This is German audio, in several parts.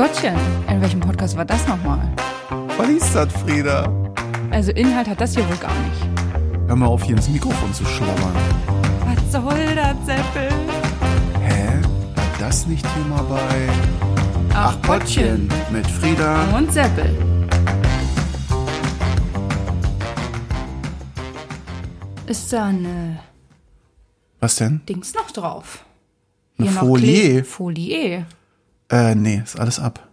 Gottchen, in welchem Podcast war das nochmal? Was ist das, Frieda? Also Inhalt hat das hier wohl gar nicht. Hör mal auf, hier ins Mikrofon zu schlabbern. Was soll das, Seppel? Hä? War das nicht Thema bei mit Frieda? und Seppel. Ist da eine Was denn? Dings noch drauf? Eine Hier Folie? Folie. Äh, nee, ist alles ab.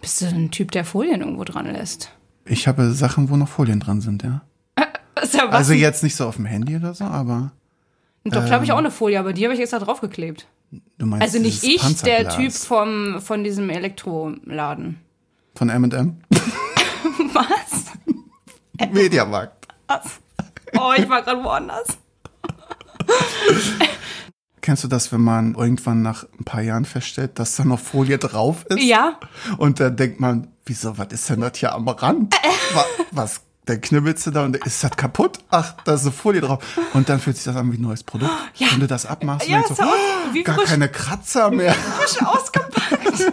Bist du ein Typ, der Folien irgendwo dran lässt? Ich habe Sachen, wo noch Folien dran sind, ja. Ja? Also jetzt nicht so auf dem Handy oder so, aber Doch, glaube ich, auch eine Folie, aber die habe ich extra draufgeklebt. du meinst Also nicht ich, der Typ vom, von diesem Elektroladen. von M&M? Was? Mediamarkt. Was? Oh, ich war gerade woanders. Kennst du das, wenn man irgendwann nach ein paar Jahren feststellt, dass da noch Folie drauf ist? Ja, Und dann denkt man, wieso, was ist denn das hier am Rand? Wa- Was, dann knibbelst du da und ist das kaputt? Ach, da ist eine Folie drauf. Und dann fühlt sich das an wie ein neues Produkt. Ja. Wenn du das abmachst, Ja, so, oh, gar frisch. keine Kratzer mehr. frisch ausgepackt.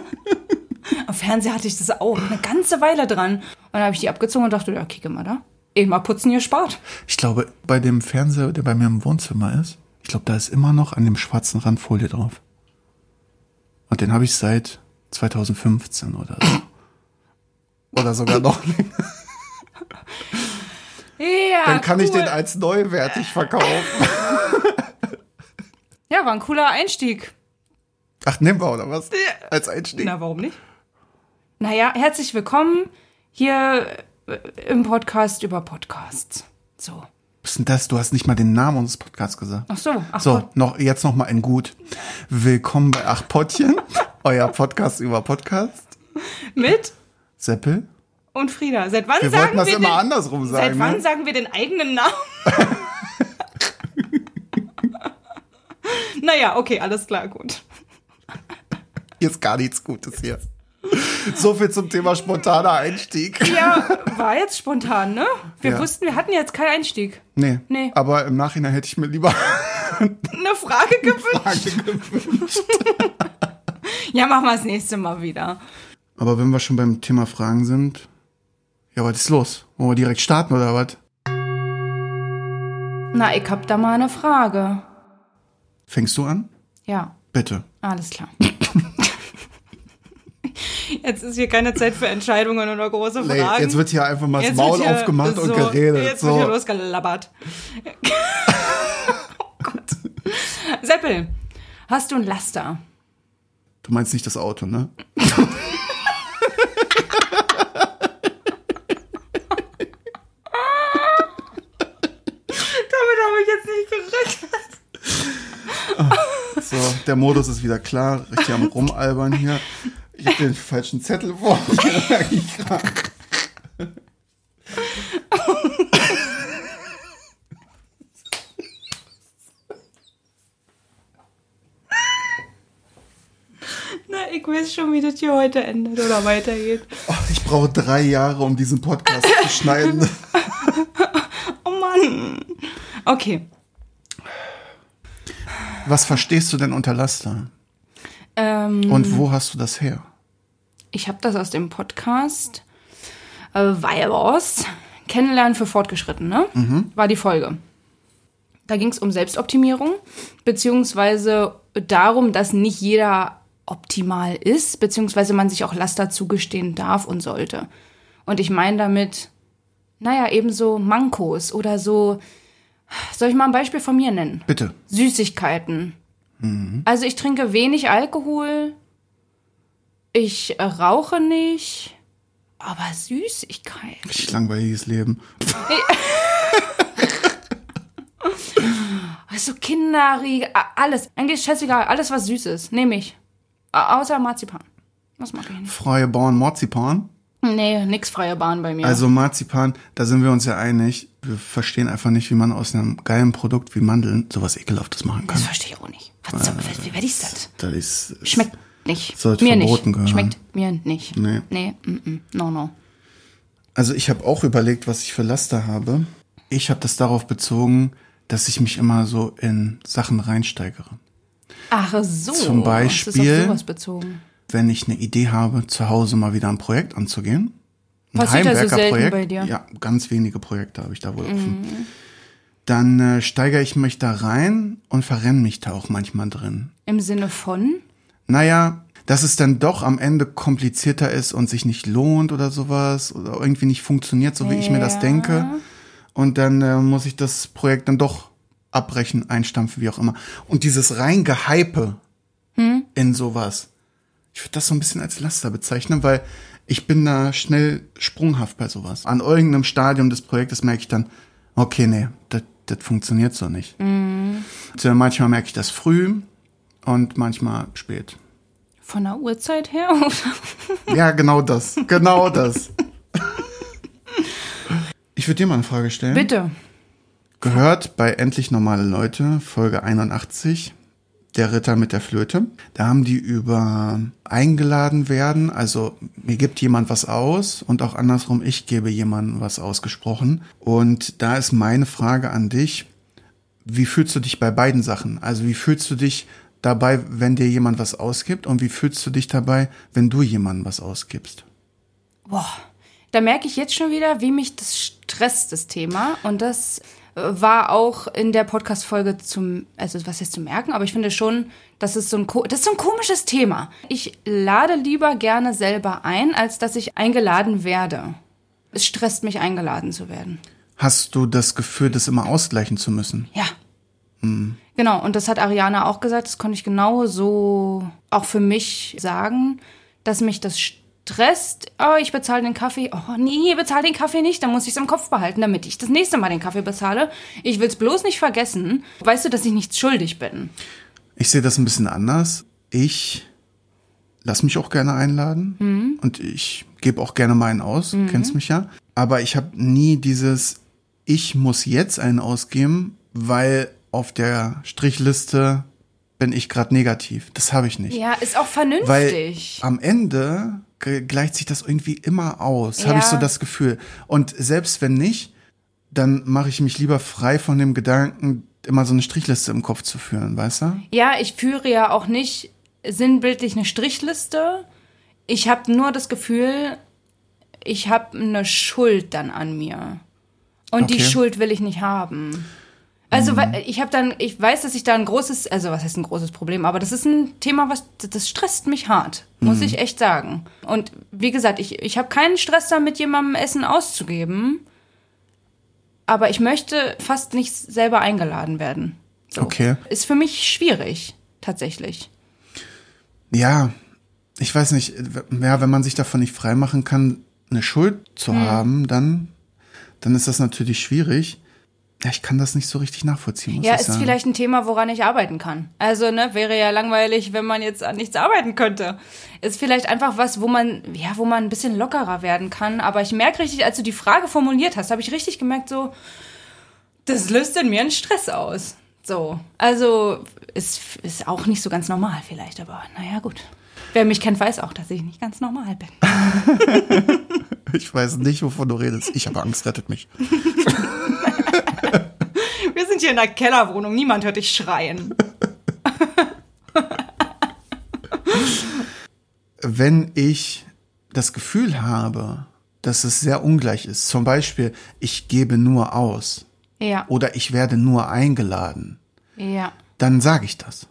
Am Fernseher hatte ich das auch eine ganze Weile dran. Und dann habe ich die abgezogen und dachte, ja, kicke mal da. Eben mal putzen hier spart. Ich glaube, bei dem Fernseher, der bei mir im Wohnzimmer ist, ich glaube, da ist immer noch an dem schwarzen Rand Folie drauf. Und den habe ich seit 2015 oder so. Oder sogar noch länger. Ja, Dann kann ich cool. den als neuwertig verkaufen. Ja, war ein cooler Einstieg. Ach, nehmen wir oder was? Als Einstieg. Na, warum nicht? Naja, herzlich willkommen hier äh, im Podcast über Podcasts. So. Was ist denn das? Du hast nicht mal den Namen unseres Podcasts gesagt. Ach so, ach So, Gott. noch, jetzt noch mal ein Gut. Willkommen bei Ach Pottchen, euer Podcast über Podcast. Mit Seppel. und Frieda. Seit wann Wir sagen wollten das wir immer den, andersrum Seit sagen. wann Ne? sagen wir den eigenen Namen? naja, okay, alles klar, gut. Hier ist gar nichts Gutes hier. So viel zum Thema spontaner Einstieg. Ja, war jetzt spontan, ne? Wir Ja. wussten, wir hatten jetzt keinen Einstieg. Nee. Nee. Aber im Nachhinein hätte ich mir lieber Eine Frage gewünscht. Frage gewünscht. Ja, machen wir das nächste Mal wieder. Aber wenn wir schon beim Thema Fragen sind, ja, was ist los? Wollen wir direkt starten oder was? Na, ich hab da mal eine Frage. Fängst du an? Ja, Bitte. alles klar. Jetzt ist hier keine Zeit für Entscheidungen oder große Nee, Fragen. jetzt wird hier einfach mal das Jetzt Maul wird hier aufgemacht und so- geredet. Jetzt so. wird hier losgelabbert. oh Gott. Seppel, hast du ein Laster? Du meinst nicht das Auto, ne? Damit habe ich jetzt nicht gerechnet. So, der Modus ist wieder klar. Richtig am Rumalbern hier. Ich habe den falschen Zettel vor. Na, ich weiß schon, wie das hier heute endet oder weitergeht. Oh, ich brauche drei Jahre, um diesen Podcast zu schneiden. Oh Mann. Okay. Was verstehst du denn unter Laster? Ähm, Und wo hast du das her? Ich habe das aus dem Podcast äh, Virus Kennenlernen für Fortgeschrittene, war die Folge. Da ging es um Selbstoptimierung, beziehungsweise darum, dass nicht jeder optimal ist, beziehungsweise man sich auch Laster zugestehen darf und sollte. Und ich meine damit, naja, eben so Mankos oder so. Soll ich mal ein Beispiel von mir nennen? Bitte. Süßigkeiten. Also ich trinke wenig Alkohol, ich äh, rauche nicht, aber Süßigkeiten. Richtig langweiliges Leben. Also Kinderriegel, alles. Eigentlich ist scheißegal, alles was süß ist, nehme ich. Außer Marzipan. Das mag ich nicht. Freie Bauern Marzipan. Nee, nix freie Bahn bei mir. Also Marzipan, da sind wir uns ja einig. Wir verstehen einfach nicht, wie man aus einem geilen Produkt wie Mandeln sowas Ekelhaftes machen kann. das verstehe ich auch nicht. Was, soll- wie werde ich das? Das ist, Schmeckt nicht. Sollte mir verboten nicht. gehören. Schmeckt mir nicht. Nee. Nee, mm, mm, no, no. Also ich habe auch überlegt, was ich für Laster habe. Ich habe das darauf bezogen, dass ich mich immer so in Sachen reinsteigere. Ach so. Zum Beispiel- auf sowas bezogen. wenn ich eine Idee habe, zu Hause mal wieder ein Projekt anzugehen. Ein Passiert ja so selten Heimwerkerprojekt. bei dir. Ja, ganz wenige Projekte habe ich da wohl offen. Dann äh, steigere ich mich da rein und verrenne mich da auch manchmal drin. Im Sinne von? Naja, dass es dann doch am Ende komplizierter ist und sich nicht lohnt oder sowas oder irgendwie nicht funktioniert, so wie ich mir das denke. Und dann äh, muss ich das Projekt dann doch abbrechen, einstampfen, wie auch immer. Und dieses rein Gehype in sowas, ich würde das so ein bisschen als Laster bezeichnen, weil ich bin da schnell sprunghaft bei sowas. An irgendeinem Stadium des Projektes merke ich dann, okay, nee, das das funktioniert so nicht. Also manchmal merke ich das früh und manchmal spät. Von der Uhrzeit her? Ja, genau das. Genau das. Ich würde dir mal eine Frage stellen. Bitte. Gehört bei Endlich Normale Leute, Folge 81, der Ritter mit der Flöte. Da haben die über eingeladen werden, also mir gibt jemand was aus und auch andersrum, ich gebe jemandem was ausgesprochen. Und da ist meine Frage an dich, wie fühlst du dich bei beiden Sachen? Also wie fühlst du dich dabei, wenn dir jemand was ausgibt und wie fühlst du dich dabei, wenn du jemandem was ausgibst? Boah, da merke ich jetzt schon wieder, wie mich das stresst, das Thema. Und das äh, war auch in der Podcast-Folge zum, also was jetzt zu merken, aber ich finde schon, das ist so ein, das ist so ein komisches Thema. Ich lade lieber gerne selber ein, als dass ich eingeladen werde. Es stresst mich, eingeladen zu werden. Hast du das Gefühl, das immer ausgleichen zu müssen? Ja. Genau, und das hat Ariana auch gesagt, das konnte ich genau so auch für mich sagen, dass mich das stresst. Oh, ich bezahle den Kaffee. Oh, nee, bezahle den Kaffee nicht. Dann muss ich es im Kopf behalten, damit ich das nächste Mal den Kaffee bezahle. Ich will es bloß nicht vergessen. Weißt du, dass ich nichts schuldig bin? Ich sehe das ein bisschen anders. Ich lass mich auch gerne einladen und ich gebe auch gerne meinen aus, kennst mich ja. Aber ich habe nie dieses, ich muss jetzt einen ausgeben, weil auf der Strichliste bin ich gerade negativ. Das habe ich nicht. Ja, ist auch Weil vernünftig. am Ende gleicht sich das irgendwie immer aus, habe ich Ja. so das Gefühl. Und selbst wenn nicht, dann mache ich mich lieber frei von dem Gedanken, immer so eine Strichliste im Kopf zu führen, weißt du? Ja, ich führe ja auch nicht sinnbildlich eine Strichliste. Ich habe nur das Gefühl, ich habe eine Schuld dann an mir. Und die Okay. Schuld will ich nicht haben. Also, weil ich habe dann, ich weiß, dass ich da ein großes, also was heißt ein großes Problem, aber das ist ein Thema, was, das stresst mich hart, muss ich echt sagen. Und wie gesagt, ich, ich habe keinen Stress damit, jemandem Essen auszugeben, aber ich möchte fast nicht selber eingeladen werden. So. Okay. Ist für mich schwierig, tatsächlich. Ja, ich weiß nicht, ja, wenn man sich davon nicht freimachen kann, eine Schuld zu haben, dann, dann ist das natürlich schwierig. Ja, ich kann das nicht so richtig nachvollziehen, muss Ja, ist sagen. vielleicht ein Thema, woran ich arbeiten kann. Also, ne, wäre ja langweilig, wenn man jetzt an nichts arbeiten könnte. Ist vielleicht einfach was, wo man, ja, wo man ein bisschen lockerer werden kann. Aber ich merke richtig, als du die Frage formuliert hast, habe ich richtig gemerkt, so, das löst in mir einen Stress aus. So. Also, ist, ist auch nicht so ganz normal vielleicht, aber naja, gut. Wer mich kennt, weiß auch, dass ich nicht ganz normal bin. Ich weiß nicht, wovon du redest. Ich habe Angst, rettet mich. Hier in der Kellerwohnung, niemand hört dich schreien. Wenn ich das Gefühl habe, dass es sehr ungleich ist, zum Beispiel, ich gebe nur aus Ja. oder ich werde nur eingeladen, Ja. dann sage ich das.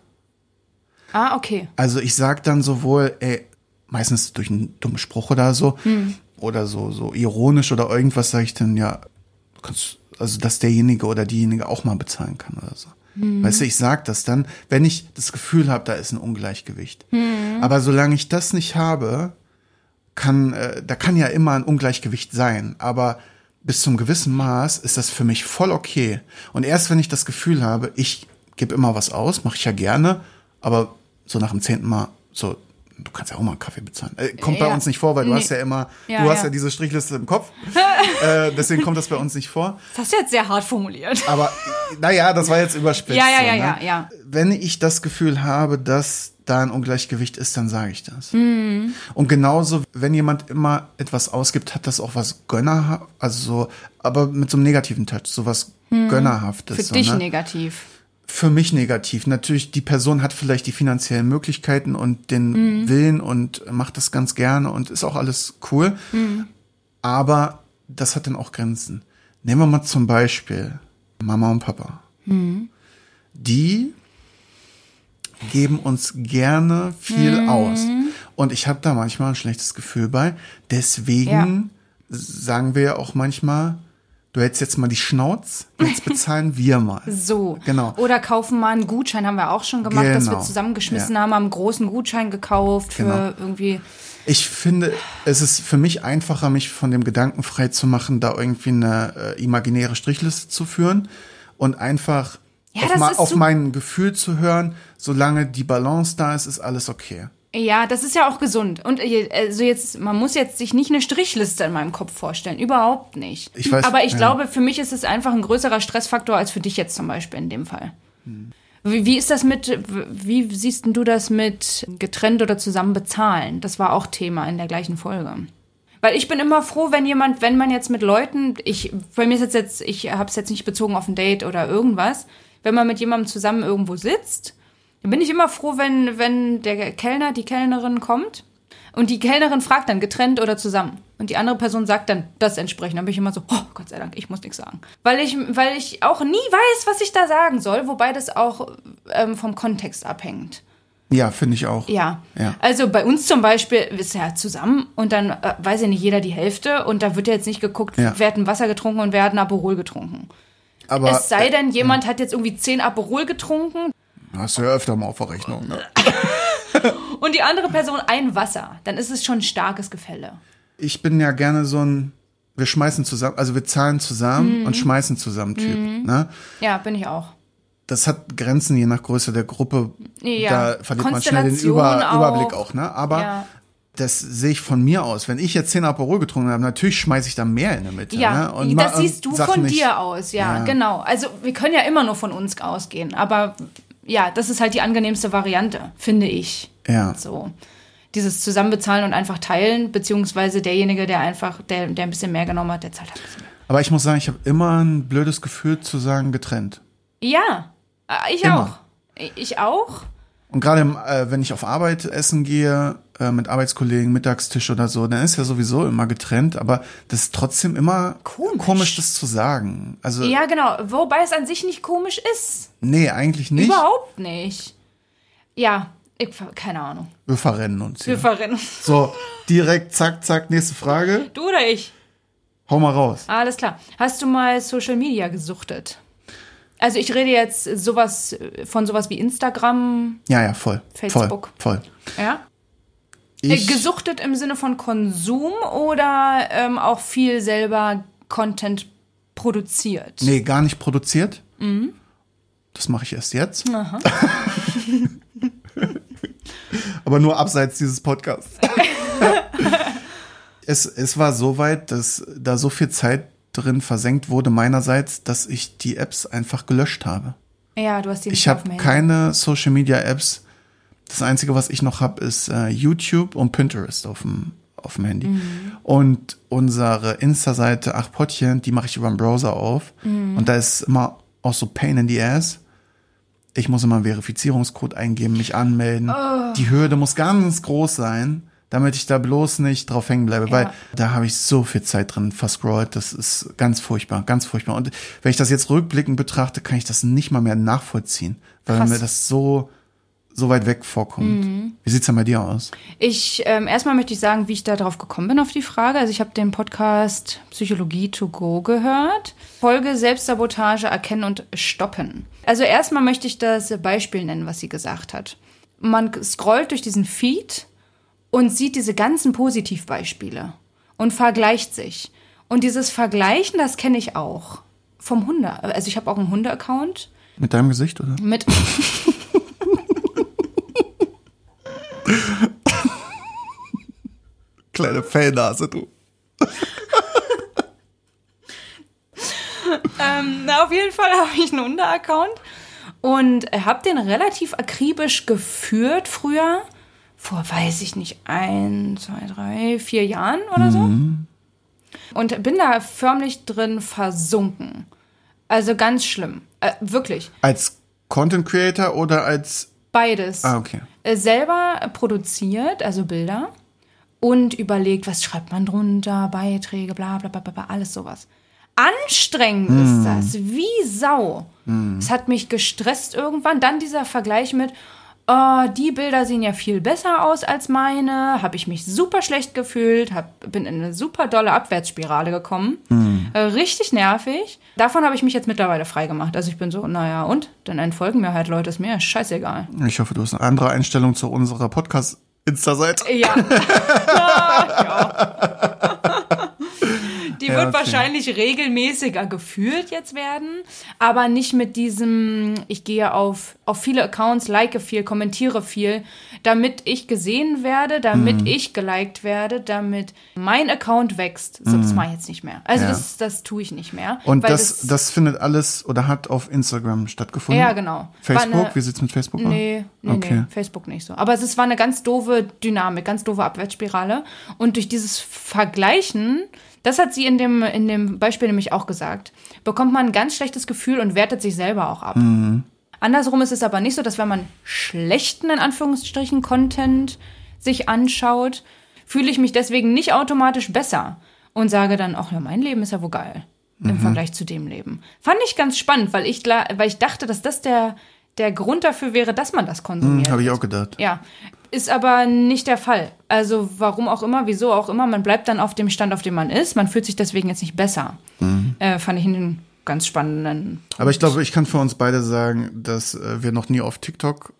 Ah, okay. Also ich sag dann sowohl, ey, meistens durch einen dummen Spruch oder so, Hm. oder so, so ironisch oder irgendwas sage ich dann, ja, du kannst, also dass derjenige oder diejenige auch mal bezahlen kann oder so. Hm. Weißt du, ich sag das dann, wenn ich das Gefühl habe, da ist ein Ungleichgewicht. Hm. Aber solange ich das nicht habe, kann, äh, da kann ja immer ein Ungleichgewicht sein, aber bis zum gewissen Maß ist das für mich voll okay. Und erst wenn ich das Gefühl habe, ich gebe immer was aus, mache ich ja gerne, aber so nach dem zehnten Mal, so, du kannst ja auch mal einen Kaffee bezahlen. Äh, kommt bei Ja. uns nicht vor, weil du Nee. hast ja immer, Ja, du hast ja. ja diese Strichliste im Kopf. äh, deswegen kommt das bei uns nicht vor. Das hast du jetzt sehr hart formuliert. Aber naja, das war jetzt überspitzt. Ja, ja, so, ja, ne? ja, ja. Wenn ich das Gefühl habe, dass da ein Ungleichgewicht ist, dann sage ich das. Mhm. Und genauso, wenn jemand immer etwas ausgibt, hat das auch was gönnerhaft, also so, aber mit so einem negativen Touch, so was gönnerhaftes. Mhm. Für so, dich ne? negativ. Für mich negativ. Natürlich, die Person hat vielleicht die finanziellen Möglichkeiten und den Willen und macht das ganz gerne und ist auch alles cool. Aber das hat dann auch Grenzen. Nehmen wir mal zum Beispiel Mama und Papa. Die geben uns gerne viel aus. Und ich habe da manchmal ein schlechtes Gefühl bei. Deswegen sagen wir ja auch manchmal, du hältst jetzt mal die Schnauz, jetzt bezahlen wir mal. So. Genau. Oder kaufen mal einen Gutschein, haben wir auch schon gemacht, dass wir Genau. zusammengeschmissen Ja. haben, haben einen großen Gutschein gekauft für Genau. irgendwie. Ich finde, es ist für mich einfacher, mich von dem Gedanken frei zu machen, da irgendwie eine äh, imaginäre Strichliste zu führen und einfach Ja, auf, ma- auf mein Gefühl zu hören, solange die Balance da ist, ist alles okay. Ja, das ist ja auch gesund. Und äh, also jetzt, man muss jetzt sich nicht eine Strichliste in meinem Kopf vorstellen. Überhaupt nicht. Ich weiß- Aber ich ja. glaube, für mich ist es einfach ein größerer Stressfaktor als für dich jetzt zum Beispiel in dem Fall. Wie, wie ist das mit, wie siehst du das mit getrennt oder zusammen bezahlen? Das war auch Thema in der gleichen Folge. Weil ich bin immer froh, wenn jemand, wenn man jetzt mit Leuten, ich, bei mir ist jetzt jetzt, ich habe es jetzt nicht bezogen auf ein Date oder irgendwas, wenn man mit jemandem zusammen irgendwo sitzt, dann bin ich immer froh, wenn, wenn der Kellner, die Kellnerin kommt und die Kellnerin fragt dann getrennt oder zusammen. Und die andere Person sagt dann das entsprechend. Dann bin ich immer so, oh Gott sei Dank, ich muss nichts sagen. Weil ich, weil ich auch nie weiß, was ich da sagen soll, wobei das auch ähm, vom Kontext abhängt. Ja, finde ich auch. Ja. Ja. Also bei uns zum Beispiel ist ja zusammen und dann äh, weiß ja nicht jeder die Hälfte und da wird ja jetzt nicht geguckt, Ja. wer hat ein Wasser getrunken und wer hat ein Aperol getrunken. Aber es sei denn, jemand hat jetzt irgendwie zehn Aperol getrunken hast du ja öfter mal auf der Rechnung. Ne? und die andere Person ein Wasser. Dann ist es schon ein starkes Gefälle. Ich bin ja gerne so ein, wir schmeißen zusammen, also wir zahlen zusammen Mhm. und schmeißen zusammen Typ. Ne? Ja, bin ich auch. Das hat Grenzen je nach Größe der Gruppe. Ja. Da verliert man schnell den Über, auch. Überblick auch. Ne? Aber Ja. das sehe ich von mir aus. Wenn ich jetzt 10 Aperol getrunken habe, natürlich schmeiße ich da mehr in der Mitte. Ja, ne? und das siehst du von nicht, dir aus, ja, Ja. genau. Also wir können ja immer nur von uns ausgehen, aber ja, das ist halt die angenehmste Variante, finde ich. Ja. So. Dieses Zusammenbezahlen und einfach teilen, beziehungsweise derjenige, der einfach, der, der ein bisschen mehr genommen hat, der zahlt halt ein bisschen mehr. Aber ich muss sagen, ich habe immer ein blödes Gefühl zu sagen getrennt. Ja, äh, ich Immer. auch. Ich- Ich auch. Und gerade äh, wenn ich auf Arbeit essen gehe, äh, mit Arbeitskollegen, Mittagstisch oder so, dann ist ja sowieso immer getrennt, aber das ist trotzdem immer Komisch. das zu sagen. Also, Ja, genau. Wobei es an sich nicht komisch ist. nee, eigentlich nicht. Überhaupt nicht. Ja, ich, keine Ahnung. Wir verrennen uns Wir hier. verrennen. So, direkt, zack, zack, nächste Frage. Du oder ich? Hau mal raus. Alles klar. Hast du mal Social Media gesuchtet? Also ich rede jetzt sowas von sowas wie Instagram, Ja, ja, voll. Facebook. Voll, voll. ja? Äh, Ich, Gesuchtet im Sinne von Konsum oder ähm, auch viel selber Content produziert? nee, gar nicht produziert. Mhm. Das mache ich erst jetzt. Aber nur abseits dieses Podcasts. es, es war so weit, dass da so viel Zeit drin versenkt wurde meinerseits, dass ich die Apps einfach gelöscht habe. Ja, du hast die nicht Ich habe keine Social Media Apps. Das einzige, was ich noch habe, ist äh, YouTube und Pinterest auf dem auf dem Handy. Mhm. Und unsere Insta-Seite Ach Pottchen, die mache ich über den Browser auf. Mhm. Und da ist immer auch so Pain in the Ass. Ich muss immer einen Verifizierungscode eingeben, mich anmelden. Oh. Die Hürde muss ganz groß sein, damit ich da bloß nicht drauf hängen bleibe, weil da habe ich so viel Zeit drin verscrollt. Das ist ganz furchtbar, ganz furchtbar. Und wenn ich das jetzt rückblickend betrachte, kann ich das nicht mal mehr nachvollziehen, weil Krass. mir das so so weit weg vorkommt. Mhm. Wie sieht's denn bei dir aus? Ich, ähm, erstmal möchte ich sagen, wie ich da drauf gekommen bin auf die Frage. Also ich habe den Podcast Psychologie to go gehört. Folge Selbstsabotage erkennen und stoppen. Also erstmal möchte ich das Beispiel nennen, was sie gesagt hat. Man scrollt durch diesen Feed und sieht diese ganzen Positivbeispiele und vergleicht sich. Und dieses Vergleichen, das kenne ich auch vom Hunde. Also ich habe auch einen Hunde-Account Mit deinem Gesicht, oder? mit Kleine Fellnase, du. Ähm, na, auf jeden Fall habe ich einen Hunde-Account und habe den relativ akribisch geführt früher. Vor, weiß ich nicht, ein, zwei, drei, vier Jahren oder so. Und bin da förmlich drin versunken. Also ganz schlimm. Äh, wirklich. Als Content Creator oder als. Beides. Ah, okay. Äh, selber produziert, also Bilder, und überlegt, was schreibt man drunter, Beiträge, bla bla bla bla, bla alles sowas. Anstrengend ist das, wie Sau. Es hat mich gestresst irgendwann. Dann dieser Vergleich mit, oh, die Bilder sehen ja viel besser aus als meine, habe ich mich super schlecht gefühlt, hab, bin in eine super dolle Abwärtsspirale gekommen. Äh, richtig nervig. Davon habe ich mich jetzt mittlerweile frei gemacht. Also ich bin so, naja, und? Dann entfolgen mir halt Leute, ist mir scheißegal. Ich hoffe, du hast eine andere Einstellung zu unserer Podcast-Insta-Seite. Ja. ja. Die Ja, wird okay. wahrscheinlich regelmäßiger geführt jetzt werden, aber nicht mit diesem, ich gehe auf, auf viele Accounts, like viel, kommentiere viel, damit ich gesehen werde, damit Mhm. ich geliked werde, damit mein Account wächst. So, das mache ich jetzt nicht mehr. Also Mhm. Ja. das, das tue ich nicht mehr. Und weil das, das findet alles oder hat auf Instagram stattgefunden? Ja, genau. Facebook? Eine- Wie sieht's mit Facebook aus? Nee, nee, Okay. nee, Facebook nicht so. Aber es war eine ganz doofe Dynamik, ganz doofe Abwärtsspirale. Und durch dieses Vergleichen, das hat sie in dem, in dem Beispiel nämlich auch gesagt, bekommt man ein ganz schlechtes Gefühl und wertet sich selber auch ab. Andersrum ist es aber nicht so, dass wenn man schlechten, in Anführungsstrichen, Content sich anschaut, fühle ich mich deswegen nicht automatisch besser und sage dann, ach ja, mein Leben ist ja wohl geil im Vergleich zu dem Leben. Fand ich ganz spannend, weil ich, weil ich dachte, dass das der, der Grund dafür wäre, dass man das konsumiert. Habe ich auch gedacht. Ja, ist aber nicht der Fall. Also warum auch immer, wieso auch immer, man bleibt dann auf dem Stand, auf dem man ist. Man fühlt sich deswegen jetzt nicht besser. Äh, fand ich einen ganz spannenden. Aber ich glaube, ich kann für uns beide sagen, dass äh, wir noch nie auf TikTok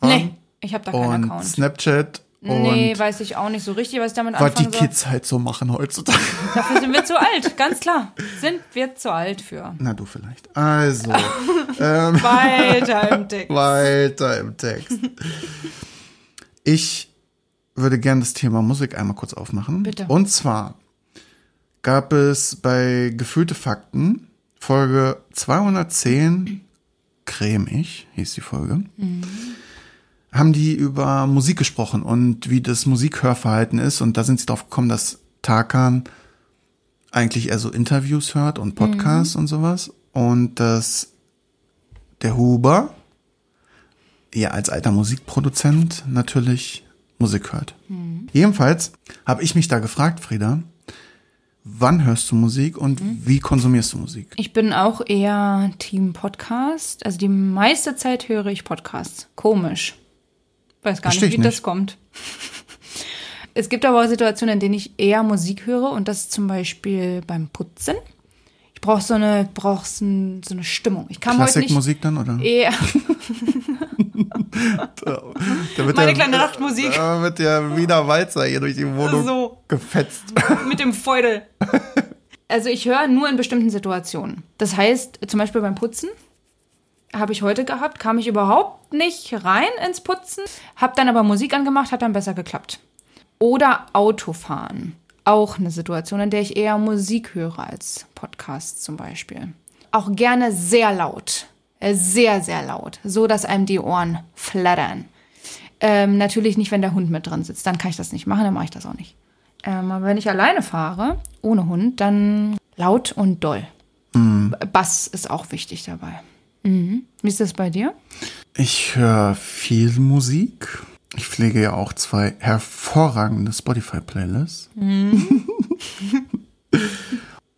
waren. Nee, ich habe da keinen und Account. Snapchat und Nee, weiß ich auch nicht so richtig, was ich damit was die anfangen soll. Kids halt so machen heutzutage. Dafür sind wir zu alt, ganz klar. Sind wir zu alt für. Na, du vielleicht. Also, Weiter im Text. weiter im Text. Ich würde gerne das Thema Musik einmal kurz aufmachen. Bitte. Und zwar gab es bei Gefühlte Fakten Folge 210, cremig hieß die Folge, haben die über Musik gesprochen und wie das Musikhörverhalten ist. Und da sind sie drauf gekommen, dass Tarkan eigentlich eher so Interviews hört und Podcasts und sowas. Und dass der Huber ja als alter Musikproduzent natürlich Musik hört. Jedenfalls habe ich mich da gefragt, Frieda, wann hörst du Musik und wie konsumierst du Musik? Ich bin auch eher Team Podcast. Also die meiste Zeit höre ich Podcasts. Komisch. Weiß gar Versteh nicht, ich wie nicht. das kommt. Es gibt aber auch Situationen, in denen ich eher Musik höre und das zum Beispiel beim Putzen. Ich brauche so eine, brauch so ein- so eine Stimmung. Ich kann heute nicht Klassikmusik dann oder? eher Da wird Meine der- kleine Nachtmusik. Da wird der Wiener Walzer hier durch die Wohnung So. gefetzt. mit dem Feudel. Also ich höre nur in bestimmten Situationen. Das heißt, zum Beispiel beim Putzen habe ich heute gehabt, kam ich überhaupt nicht rein ins Putzen, habe dann aber Musik angemacht, hat dann besser geklappt. Oder Autofahren. Auch eine Situation, in der ich eher Musik höre als Podcast zum Beispiel. Auch gerne sehr laut. Äh, Sehr, sehr laut. So, dass einem die Ohren flattern. Ähm, natürlich nicht, wenn der Hund mit drin sitzt. Dann kann ich das nicht machen, dann mache ich das auch nicht. Ähm, aber wenn ich alleine fahre, ohne Hund, dann laut und doll. Bass ist auch wichtig dabei. Mhm. Wie ist das bei dir? Ich höre viel Musik. Ich pflege ja auch zwei hervorragende Spotify-Playlists.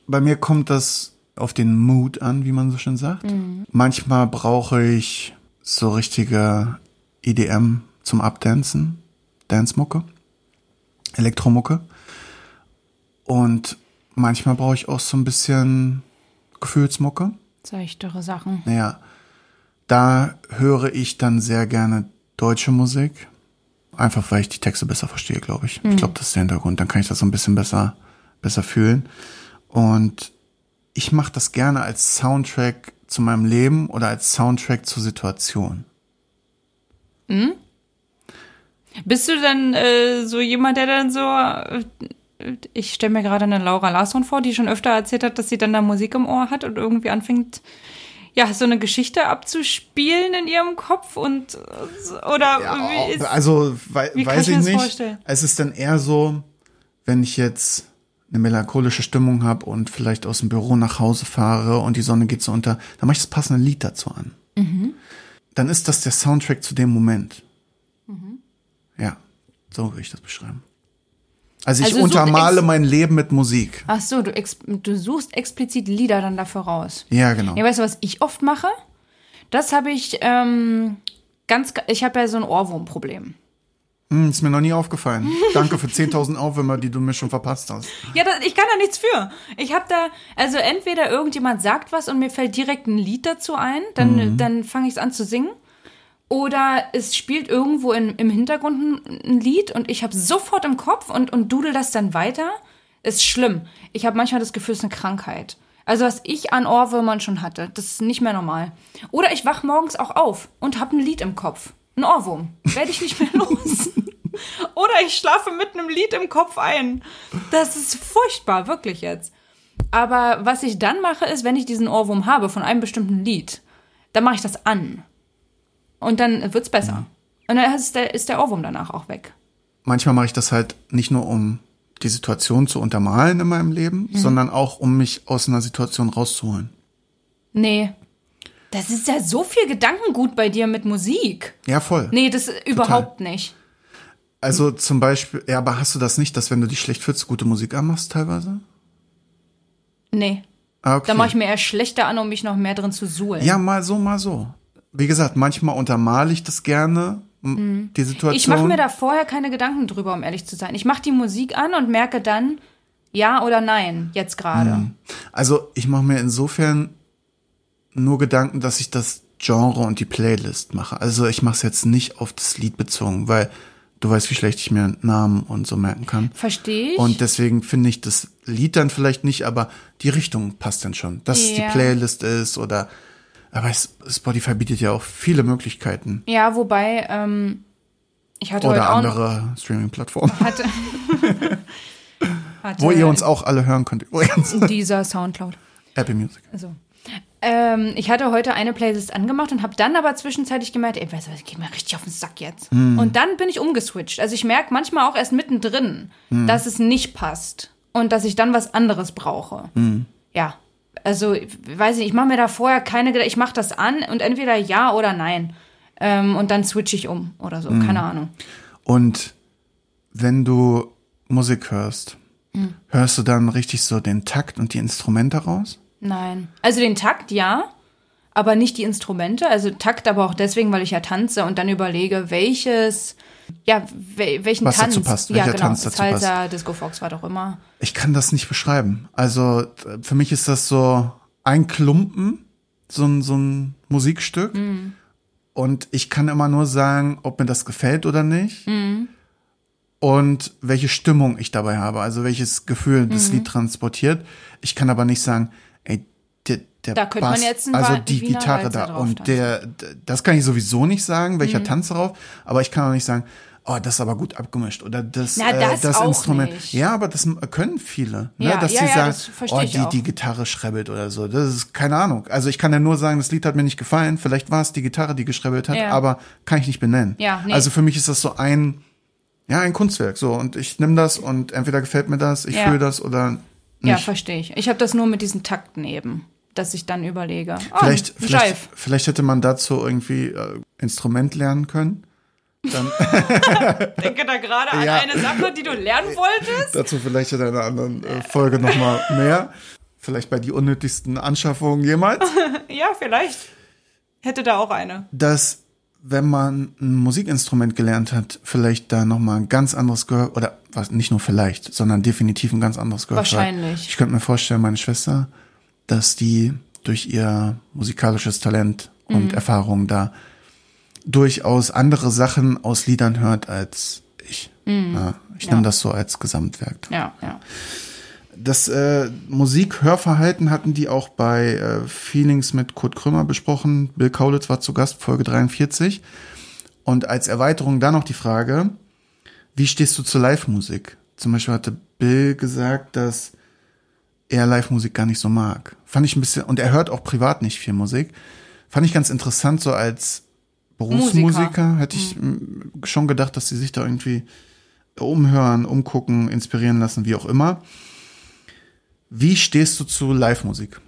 Bei mir kommt das auf den Mood an, wie man so schön sagt. Manchmal brauche ich so richtige EDM zum Abdancen, Dance-Mucke, Elektromucke. Und manchmal brauche ich auch so ein bisschen Gefühlsmucke. Seichtere Sachen. Naja, da höre ich dann sehr gerne deutsche Musik. Einfach weil ich die Texte besser verstehe, glaube ich. Ich glaube, das ist der Hintergrund. Dann kann ich das so ein bisschen besser, besser fühlen. Und ich mache das gerne als Soundtrack zu meinem Leben oder als Soundtrack zur Situation. Bist du denn äh, so jemand, der dann so. Äh, ich stelle mir gerade eine Laura Larsson vor, die schon öfter erzählt hat, dass sie dann da Musik im Ohr hat und irgendwie anfängt, ja, so eine Geschichte abzuspielen in ihrem Kopf und. äh, Oder. wie ist, also wei weiß ich ich nicht. vorstellen? Es ist dann eher so, wenn ich jetzt eine melancholische Stimmung habe und vielleicht aus dem Büro nach Hause fahre und die Sonne geht so unter, dann mache ich das passende Lied dazu an. Mhm. dann ist das der Soundtrack zu dem Moment. Mhm. Ja, so würde ich das beschreiben. Also ich Also untermale mein Leben mit Musik. Ach so, du, du suchst explizit Lieder dann dafür raus. Ja, genau. Ja, weißt du, was ich oft mache? Das habe ich ähm, ganz, ich habe ja so ein Ohrwurmproblem. Hm, ist mir noch nie aufgefallen. Danke für 10.000 Aufwärmer, die du mir schon verpasst hast. Ja, das, ich kann da nichts für. Ich habe da, also entweder irgendjemand sagt was und mir fällt direkt ein Lied dazu ein, dann, dann fange ich es an zu singen. Oder es spielt irgendwo in, im Hintergrund ein, ein Lied und ich habe sofort im Kopf und, und dudel das dann weiter. Ist schlimm. Ich habe manchmal das Gefühl, es ist eine Krankheit. Also was ich an Ohrwürmern schon hatte, das ist nicht mehr normal. Oder ich wach morgens auch auf und habe ein Lied im Kopf. Ein Ohrwurm. Werde ich nicht mehr los. Oder ich schlafe mit einem Lied im Kopf ein. Das ist furchtbar, wirklich jetzt. Aber was ich dann mache, ist, wenn ich diesen Ohrwurm habe von einem bestimmten Lied, dann mache ich das an. Und dann wird's besser. Und dann ist der, ist der Ohrwurm danach auch weg. Manchmal mache ich das halt nicht nur, um die Situation zu untermalen in meinem Leben, sondern auch, um mich aus einer Situation rauszuholen. Nee. Das ist ja so viel Gedankengut bei dir mit Musik. Ja, voll. Nee, das überhaupt nicht. Also zum Beispiel, ja, aber hast du das nicht, dass wenn du dich schlecht fühlst, gute Musik anmachst teilweise? Nee. Ah, okay. Da mache ich mir eher schlechter an, um mich noch mehr drin zu suhlen. Ja, mal so, mal so. Wie gesagt, manchmal untermale ich das gerne, m- die Situation. Mhm. Ich mache mir da vorher keine Gedanken drüber, um ehrlich zu sein. Ich mache die Musik an und merke dann, ja oder nein, jetzt gerade. Also ich mache mir insofern nur Gedanken, dass ich das Genre und die Playlist mache. Also ich mache es jetzt nicht auf das Lied bezogen, weil du weißt, wie schlecht ich mir Namen und so merken kann. Verstehe ich. Und deswegen finde ich das Lied dann vielleicht nicht, aber die Richtung passt dann schon. Dass es Ja. die Playlist ist oder aber Spotify bietet ja auch viele Möglichkeiten. ja, wobei, ähm, ich hatte Oder andere Streaming-Plattformen, hatte, hatte wo ihr uns auch alle hören könnt übrigens. dieser Soundcloud. Apple Music. Also. Ähm, ich hatte heute eine Playlist angemacht und habe dann aber zwischenzeitlich gemerkt, ey, weißt du was, geht mir richtig auf den Sack jetzt. Und dann bin ich umgeswitcht. Also ich merke manchmal auch erst mittendrin, dass es nicht passt und dass ich dann was anderes brauche. Ja. Also, ich weiß nicht, ich mache mir da vorher keine Gedanken. Ich mache das an und entweder ja oder nein. Ähm, und dann switche ich um oder so. Keine Ahnung. Und wenn du Musik hörst, Hm. hörst du dann richtig so den Takt und die Instrumente raus? Nein. Also den Takt ja, aber nicht die Instrumente. Also Takt aber auch deswegen, weil ich ja tanze und dann überlege, welches, ja, wel, welchen Was Tanz. dazu passt, ja, welcher genau. Tanz dazu Salsa, Disco Fox, was auch immer. Ich kann das nicht beschreiben. Also für mich ist das so ein Klumpen, so ein, so ein Musikstück. Mhm. Und ich kann immer nur sagen, ob mir das gefällt oder nicht. Mhm. Und welche Stimmung ich dabei habe, also welches Gefühl das Mhm. Lied transportiert. Ich kann aber nicht sagen, der, Da könnte man Bass, jetzt einen also die Wiener Gitarre Walzer da und der, das kann ich sowieso nicht sagen, welcher Mhm. Tanz darauf, aber ich kann auch nicht sagen, oh, das ist aber gut abgemischt oder das, Na, äh, das das auch Instrument. nicht. Ja, aber das können viele, ne? Ja, dass ja, sie ja, sagen, das oh, die, die Gitarre schrebbelt oder so. Das ist keine Ahnung. Also ich kann ja nur sagen, das Lied hat mir nicht gefallen. Vielleicht war es die Gitarre, die geschrebbelt hat, aber kann ich nicht benennen. Ja, nee. Also für mich ist das so ein, ja, ein Kunstwerk. So und ich nehme das und entweder gefällt mir das, ich fühle das oder nicht. Ja, verstehe ich. Ich habe das nur mit diesen Takten eben, dass ich dann überlege. Oh, Vielleicht, ein vielleicht, vielleicht hätte man dazu irgendwie äh, Instrument lernen können. Dann Denke da gerade an Ja. eine Sache, die du lernen wolltest. dazu vielleicht in einer anderen äh, Folge nochmal mehr. Vielleicht bei die unnötigsten Anschaffungen jemals. Ja, vielleicht. Hätte da auch eine. dass wenn man ein Musikinstrument gelernt hat, vielleicht da nochmal ein ganz anderes Gehör, oder was, nicht nur vielleicht, sondern definitiv ein ganz anderes Gehör. hat. Wahrscheinlich. Ich könnte mir vorstellen, meine Schwester, dass die durch ihr musikalisches Talent und Mhm. Erfahrung da durchaus andere Sachen aus Liedern hört als ich. Ja, ich Mhm. Ja. nehme das so als Gesamtwerk. Ja, ja. Das äh, Musik-Hörverhalten hatten die auch bei äh, Feelings mit Kurt Krömer besprochen. Bill Kaulitz war zu Gast, Folge 43. Und als Erweiterung da noch die Frage, wie stehst du zur Live-Musik? Zum Beispiel hatte Bill gesagt, dass er Live-Musik gar nicht so mag. Fand ich ein bisschen, und er hört auch privat nicht viel Musik. Fand ich ganz interessant, so als Berufsmusiker hätte ich m, schon gedacht, dass sie sich da irgendwie umhören, umgucken, inspirieren lassen, wie auch immer. Wie stehst du zu Live-Musik?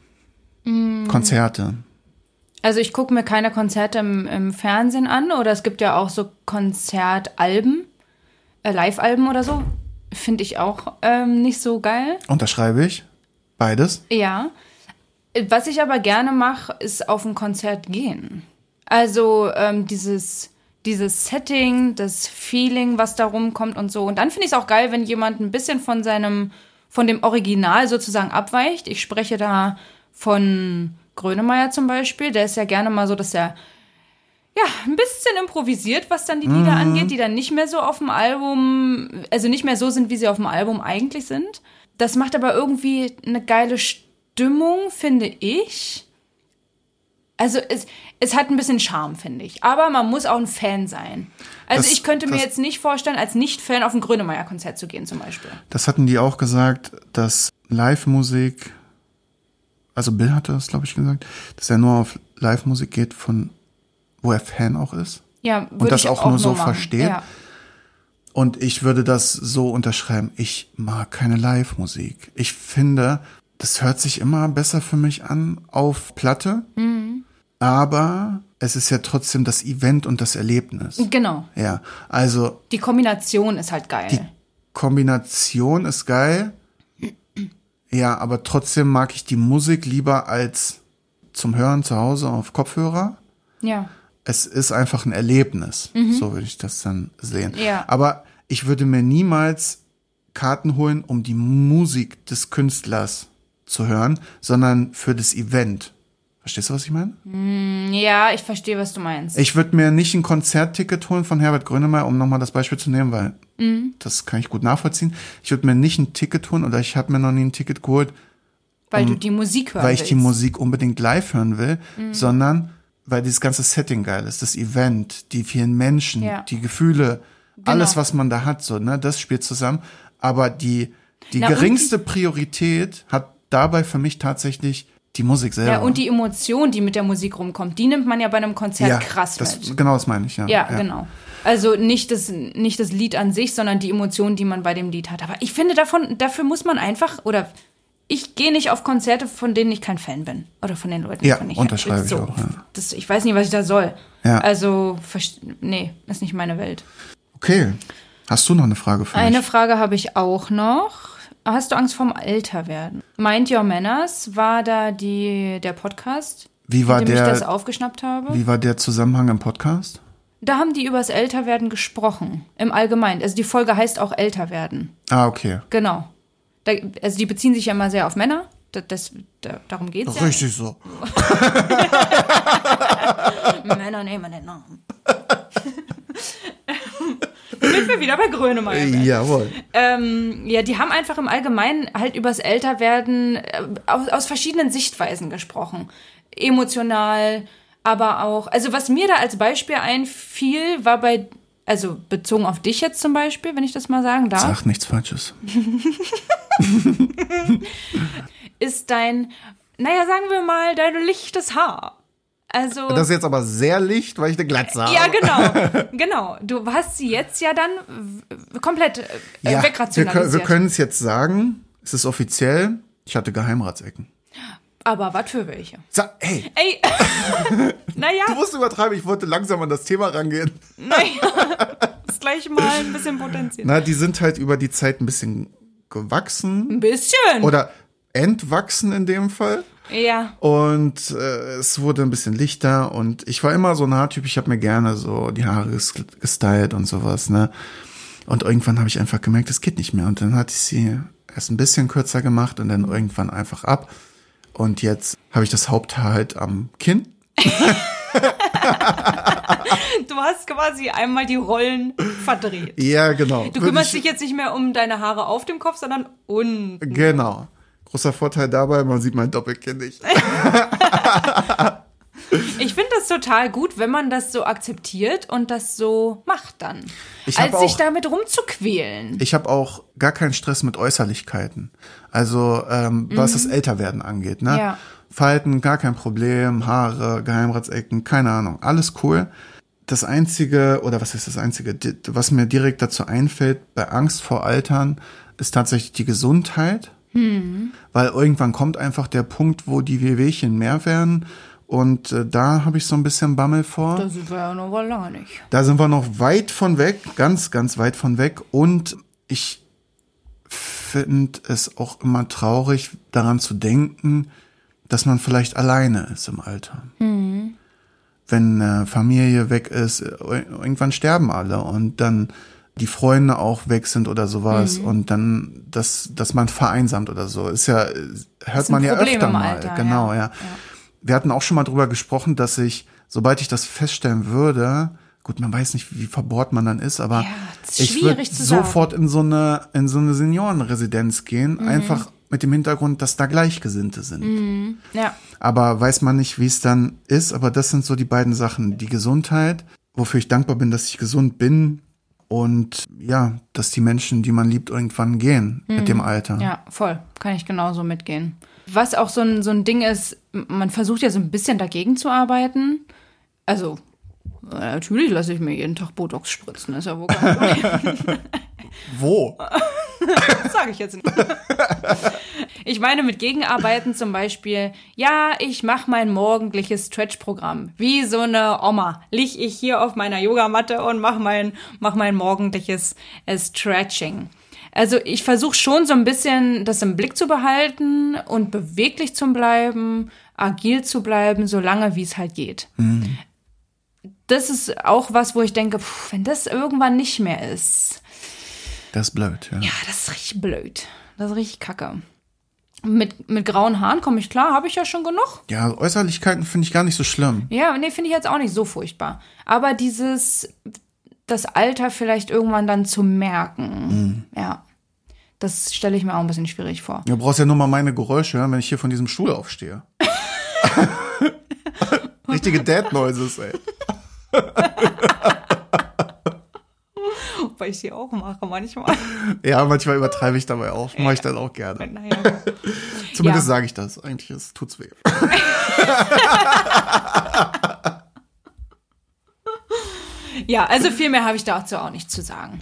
Konzerte. Also ich gucke mir keine Konzerte im, im Fernsehen an oder es gibt ja auch so Konzertalben, äh, Live-Alben oder so. Finde ich auch ähm, nicht so geil. Unterschreibe ich. Beides. Ja. Was ich aber gerne mache, ist auf ein Konzert gehen. Also ähm, dieses, dieses Setting, das Feeling, was da rumkommt und so. Und dann finde ich es auch geil, wenn jemand ein bisschen von seinem, von dem Original sozusagen abweicht. Ich spreche da von Grönemeyer zum Beispiel. Der ist ja gerne mal so, dass er ja, ein bisschen improvisiert, was dann die Lieder Mhm. angeht, die dann nicht mehr so auf dem Album, also nicht mehr so sind, wie sie auf dem Album eigentlich sind. Das macht aber irgendwie eine geile Stimmung, finde ich. Also es, es hat ein bisschen Charme, finde ich. Aber man muss auch ein Fan sein. Also Das- ich könnte mir das- jetzt nicht vorstellen, als Nicht-Fan auf ein Grönemeyer-Konzert zu gehen zum Beispiel. Das hatten die auch gesagt, dass Live-Musik, also Bill hatte das, glaube ich, gesagt, dass er nur auf Live-Musik geht, von wo er Fan auch ist. Ja, Und das ich auch nur so machen. versteht? Ja. Und ich würde das so unterschreiben. Ich mag keine Live-Musik. Ich finde, das hört sich immer besser für mich an auf Platte. Mhm. Aber es ist ja trotzdem das Event und das Erlebnis. Genau. Ja, also Die Kombination ist halt geil. die Kombination ist geil. Ja, aber trotzdem mag ich die Musik lieber als zum Hören zu Hause auf Kopfhörer. ja. Es ist einfach ein Erlebnis. So würde ich das dann sehen. Mhm. Ja. Aber ich würde mir niemals Karten holen, um die Musik des Künstlers zu hören, sondern für das Event. Verstehst du, was ich meine? Ja, ich verstehe, was du meinst. Ich würde mir nicht ein Konzertticket holen von Herbert Grönemeyer, um nochmal das Beispiel zu nehmen, weil Mhm. das kann ich gut nachvollziehen. Ich würde mir nicht ein Ticket holen oder ich habe mir noch nie ein Ticket geholt, weil du die Musik hören weil ich willst. Mhm. die Musik unbedingt live hören will, sondern weil dieses ganze Setting geil ist, das Event, die vielen Menschen, Ja. die Gefühle, Genau. alles, was man da hat, so, ne, das spielt zusammen. Aber die, die Na, geringste Priorität hat dabei für mich tatsächlich die Musik selber. Ja, und die Emotion, die mit der Musik rumkommt, die nimmt man ja bei einem Konzert ja, krass das, mit. Genau das meine ich, ja. Ja, genau. Also nicht das, nicht das Lied an sich, sondern die Emotion, die man bei dem Lied hat. Aber ich finde, davon, dafür muss man einfach, oder ich gehe nicht auf Konzerte, von denen ich kein Fan bin. Oder von den Leuten, Ja, von denen unterschreibe ich so, auch, ja. Das, ich weiß nicht, was ich da soll. Ja. Also, nee, ist nicht meine Welt. Okay. Hast du noch eine Frage für Eine mich? Frage habe ich auch noch. Hast du Angst vorm Älterwerden? Mind Your Manners war da die, der Podcast, Wie war in dem ich das der, aufgeschnappt habe. wie war der Zusammenhang im Podcast? Da haben die übers Älterwerden gesprochen. Im Allgemeinen. Also die Folge heißt auch Älterwerden. Ah, okay. Genau. Da, also die beziehen sich ja immer sehr auf Männer. Das, das, da, darum geht's ja. Richtig so. Männer nehmen den Namen. Sind wir wieder bei Grönemeyer. Jawohl. Ähm, ja, die haben einfach im Allgemeinen halt übers Älterwerden äh, aus, aus verschiedenen Sichtweisen gesprochen. Emotional, aber auch, also was mir da als Beispiel einfiel, war bei, also bezogen auf dich jetzt zum Beispiel, wenn ich das mal sagen darf, Sag nichts Falsches. ist dein, naja, sagen wir mal, dein lichtes Haar. Also. Das ist jetzt aber sehr licht, weil ich eine Glatze habe. ja, genau. Genau. Du hast sie jetzt ja dann w- komplett äh, Ja, wir, wegrationalisiert. wir können es jetzt sagen. Es ist offiziell. Ich hatte Geheimratsecken. Aber was für welche? Sa hey, Ey, naja, du musst übertreiben. Ich wollte langsam an das Thema rangehen. naja, das gleich mal ein bisschen potenzieren. Na, die sind halt über die Zeit ein bisschen gewachsen Ein bisschen. oder entwachsen in dem Fall. ja. Und äh, es wurde ein bisschen lichter und ich war immer so ein Haartyp, ich habe mir gerne so die Haare ges gestylt und sowas, ne? Und irgendwann habe ich einfach gemerkt, es geht nicht mehr. Und dann hatte ich sie erst ein bisschen kürzer gemacht und dann irgendwann einfach ab. Und jetzt habe ich das Haupthaar halt am Kinn. Du hast quasi einmal die Rollen verdreht. Ja, genau. Du kümmerst dich jetzt nicht mehr um deine Haare auf dem Kopf, sondern unten. Genau. Großer Vorteil dabei, man sieht mein Doppelkinn nicht. Ich finde das total gut, wenn man das so akzeptiert und das so macht dann. Als sich auch- damit rumzuquälen. Ich habe auch gar keinen Stress mit Äußerlichkeiten. Also ähm, was das Älterwerden angeht. Ne? Ja. Falten, gar kein Problem. Haare, Geheimratsecken, keine Ahnung. Alles cool. Das Einzige, oder was ist das Einzige, was mir direkt dazu einfällt, bei Angst vor Altern, ist tatsächlich die Gesundheit. Weil irgendwann kommt einfach der Punkt, wo die Wehwehchen mehr werden Und äh, da habe ich so ein bisschen Bammel vor. Da sind wir ja noch lange nicht. Da sind wir noch weit von weg, ganz, ganz weit von weg. Und ich finde es auch immer traurig, daran zu denken, dass man vielleicht alleine ist im Alter. Wenn eine Familie weg ist, irgendwann sterben alle und dann die Freunde auch weg sind oder sowas und dann, dass, dass man vereinsamt oder so. Ist ja, hört man ja Problem öfter mal. Alter, genau, ja. ja. Wir hatten auch schon mal drüber gesprochen, dass ich, sobald ich das feststellen würde, gut, man weiß nicht, wie verbohrt man dann ist, aber Ja, ist ich würde sofort in so eine, in so eine Seniorenresidenz gehen, Mhm. einfach mit dem Hintergrund, dass da Gleichgesinnte sind. Ja. Aber weiß man nicht, wie es dann ist. Aber das sind so die beiden Sachen. Die Gesundheit, wofür ich dankbar bin, dass ich gesund bin. Und ja, dass die Menschen, die man liebt, irgendwann gehen mit dem Alter. Mhm. Ja, voll. Kann ich genauso mitgehen. Was auch so ein, so ein Ding ist, man versucht ja so ein bisschen dagegen zu arbeiten. Also, natürlich lasse ich mir jeden Tag Botox spritzen, ist ja wohl kein Problem. Wo? Sage ich jetzt nicht. Ich meine mit Gegenarbeiten zum Beispiel, ja, ich mache mein morgendliches Stretch-Programm. Wie so eine Oma lieg ich hier auf meiner Yogamatte und mache mein, mach mein morgendliches äh, Stretching. Also ich versuche schon so ein bisschen das im Blick zu behalten und beweglich zu bleiben, agil zu bleiben, solange wie es halt geht. Das ist auch was, wo ich denke, pff, wenn das irgendwann nicht mehr ist, Das ist blöd, ja. ja, das ist richtig blöd. Das ist richtig kacke. Mit, mit grauen Haaren komme ich klar, habe ich ja schon genug. Ja, Äußerlichkeiten finde ich gar nicht so schlimm. Ja, nee, finde ich jetzt auch nicht so furchtbar. Aber dieses, das Alter vielleicht irgendwann dann zu merken, ja, das stelle ich mir auch ein bisschen schwierig vor. Du brauchst ja nur mal meine Geräusche hören, wenn ich hier von diesem Stuhl aufstehe. Richtige Dad Noises, ey. Weil ich sie auch mache manchmal. Ja, manchmal übertreibe ich dabei auch. Mache ich dann auch gerne. naja. Zumindest Ja. sage ich das. Eigentlich ist, tut's weh. Ja, also viel mehr habe ich dazu auch nicht zu sagen.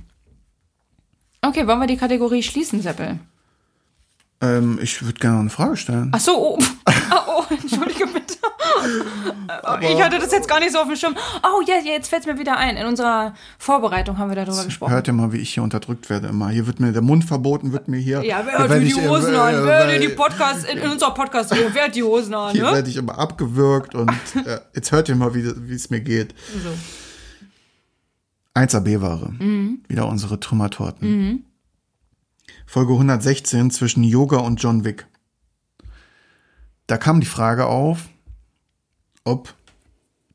Okay, wollen wir die Kategorie schließen, Seppel? Ähm, ich würde gerne eine Frage stellen. Ach so, oh, Ah, oh entschuldige bitte. ich hatte das jetzt gar nicht so auf dem Schirm. Oh ja, ja, jetzt fällt es mir wieder ein. In unserer Vorbereitung haben wir darüber gesprochen. Hört ihr mal, wie ich hier unterdrückt werde immer. Hier wird mir der Mund verboten, wird mir hier. ja, wer hier hat die Hosen äh, an? Wer hat die Podcast, in, in unserer podcast wer hat die Hosen an, Hier ne? werde ich immer abgewürgt und äh, jetzt hört ihr mal, wie es mir geht. So. 1AB-Ware. Mhm. Wieder unsere Trümmertorten. Folge 116 zwischen Yoga und John Wick. Da kam die Frage auf, ob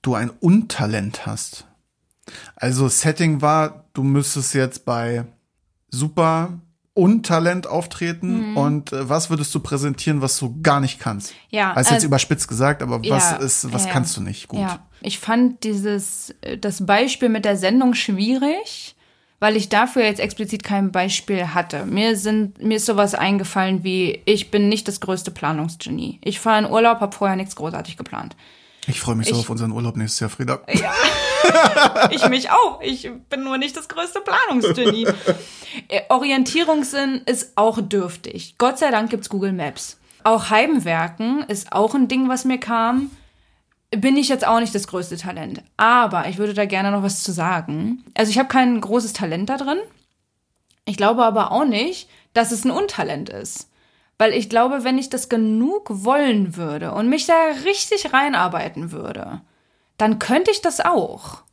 du ein Untalent hast. Also Setting war, du müsstest jetzt bei super Untalent auftreten und äh, was würdest du präsentieren, was du gar nicht kannst? Mhm. Ja, Also jetzt also- überspitzt gesagt, aber was Ja, ist, was ja, kannst du nicht gut? Ja, ich fand dieses, äh, das Beispiel mit der Sendung schwierig, weil ich dafür jetzt explizit kein Beispiel hatte. Mir sind, mir ist sowas eingefallen wie, ich bin nicht das größte Planungsgenie. Ich fahre in Urlaub, habe vorher nichts großartig geplant. Ich freue mich so auf unseren Urlaub nächstes Jahr, Frieda. Ich mich auch. Ich bin nur nicht das größte Planungsgenie. Äh, Orientierungssinn ist auch dürftig. Gott sei Dank gibt's Google Maps. Auch Heimwerken ist auch ein Ding, was mir kam. Bin ich jetzt auch nicht das größte Talent. Aber ich würde da gerne noch was zu sagen. Also ich habe kein großes Talent da drin. Ich glaube aber auch nicht, dass es ein Untalent ist. Weil ich glaube, wenn ich das genug wollen würde und mich da richtig reinarbeiten würde, dann könnte ich das auch.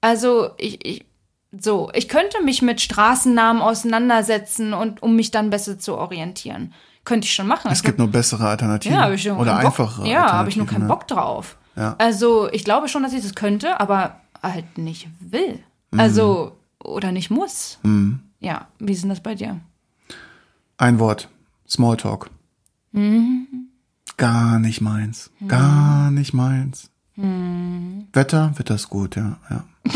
Also ich, ich so, ich könnte mich mit Straßennamen auseinandersetzen und um mich dann besser zu orientieren. Könnte ich schon machen. Es gibt nur bessere Alternativen. ja, habe ich schon Oder keinen einfache Bock, Ja, habe ich nur keinen Alternativen, Bock drauf. Ja. Also ich glaube schon, dass ich das könnte, aber halt nicht will. Also oder nicht muss. Ja, wie ist denn das bei dir? Ein Wort. Smalltalk. Mhm. Gar nicht meins. Gar nicht meins. Wetter, Wetter ist gut, ja. ja.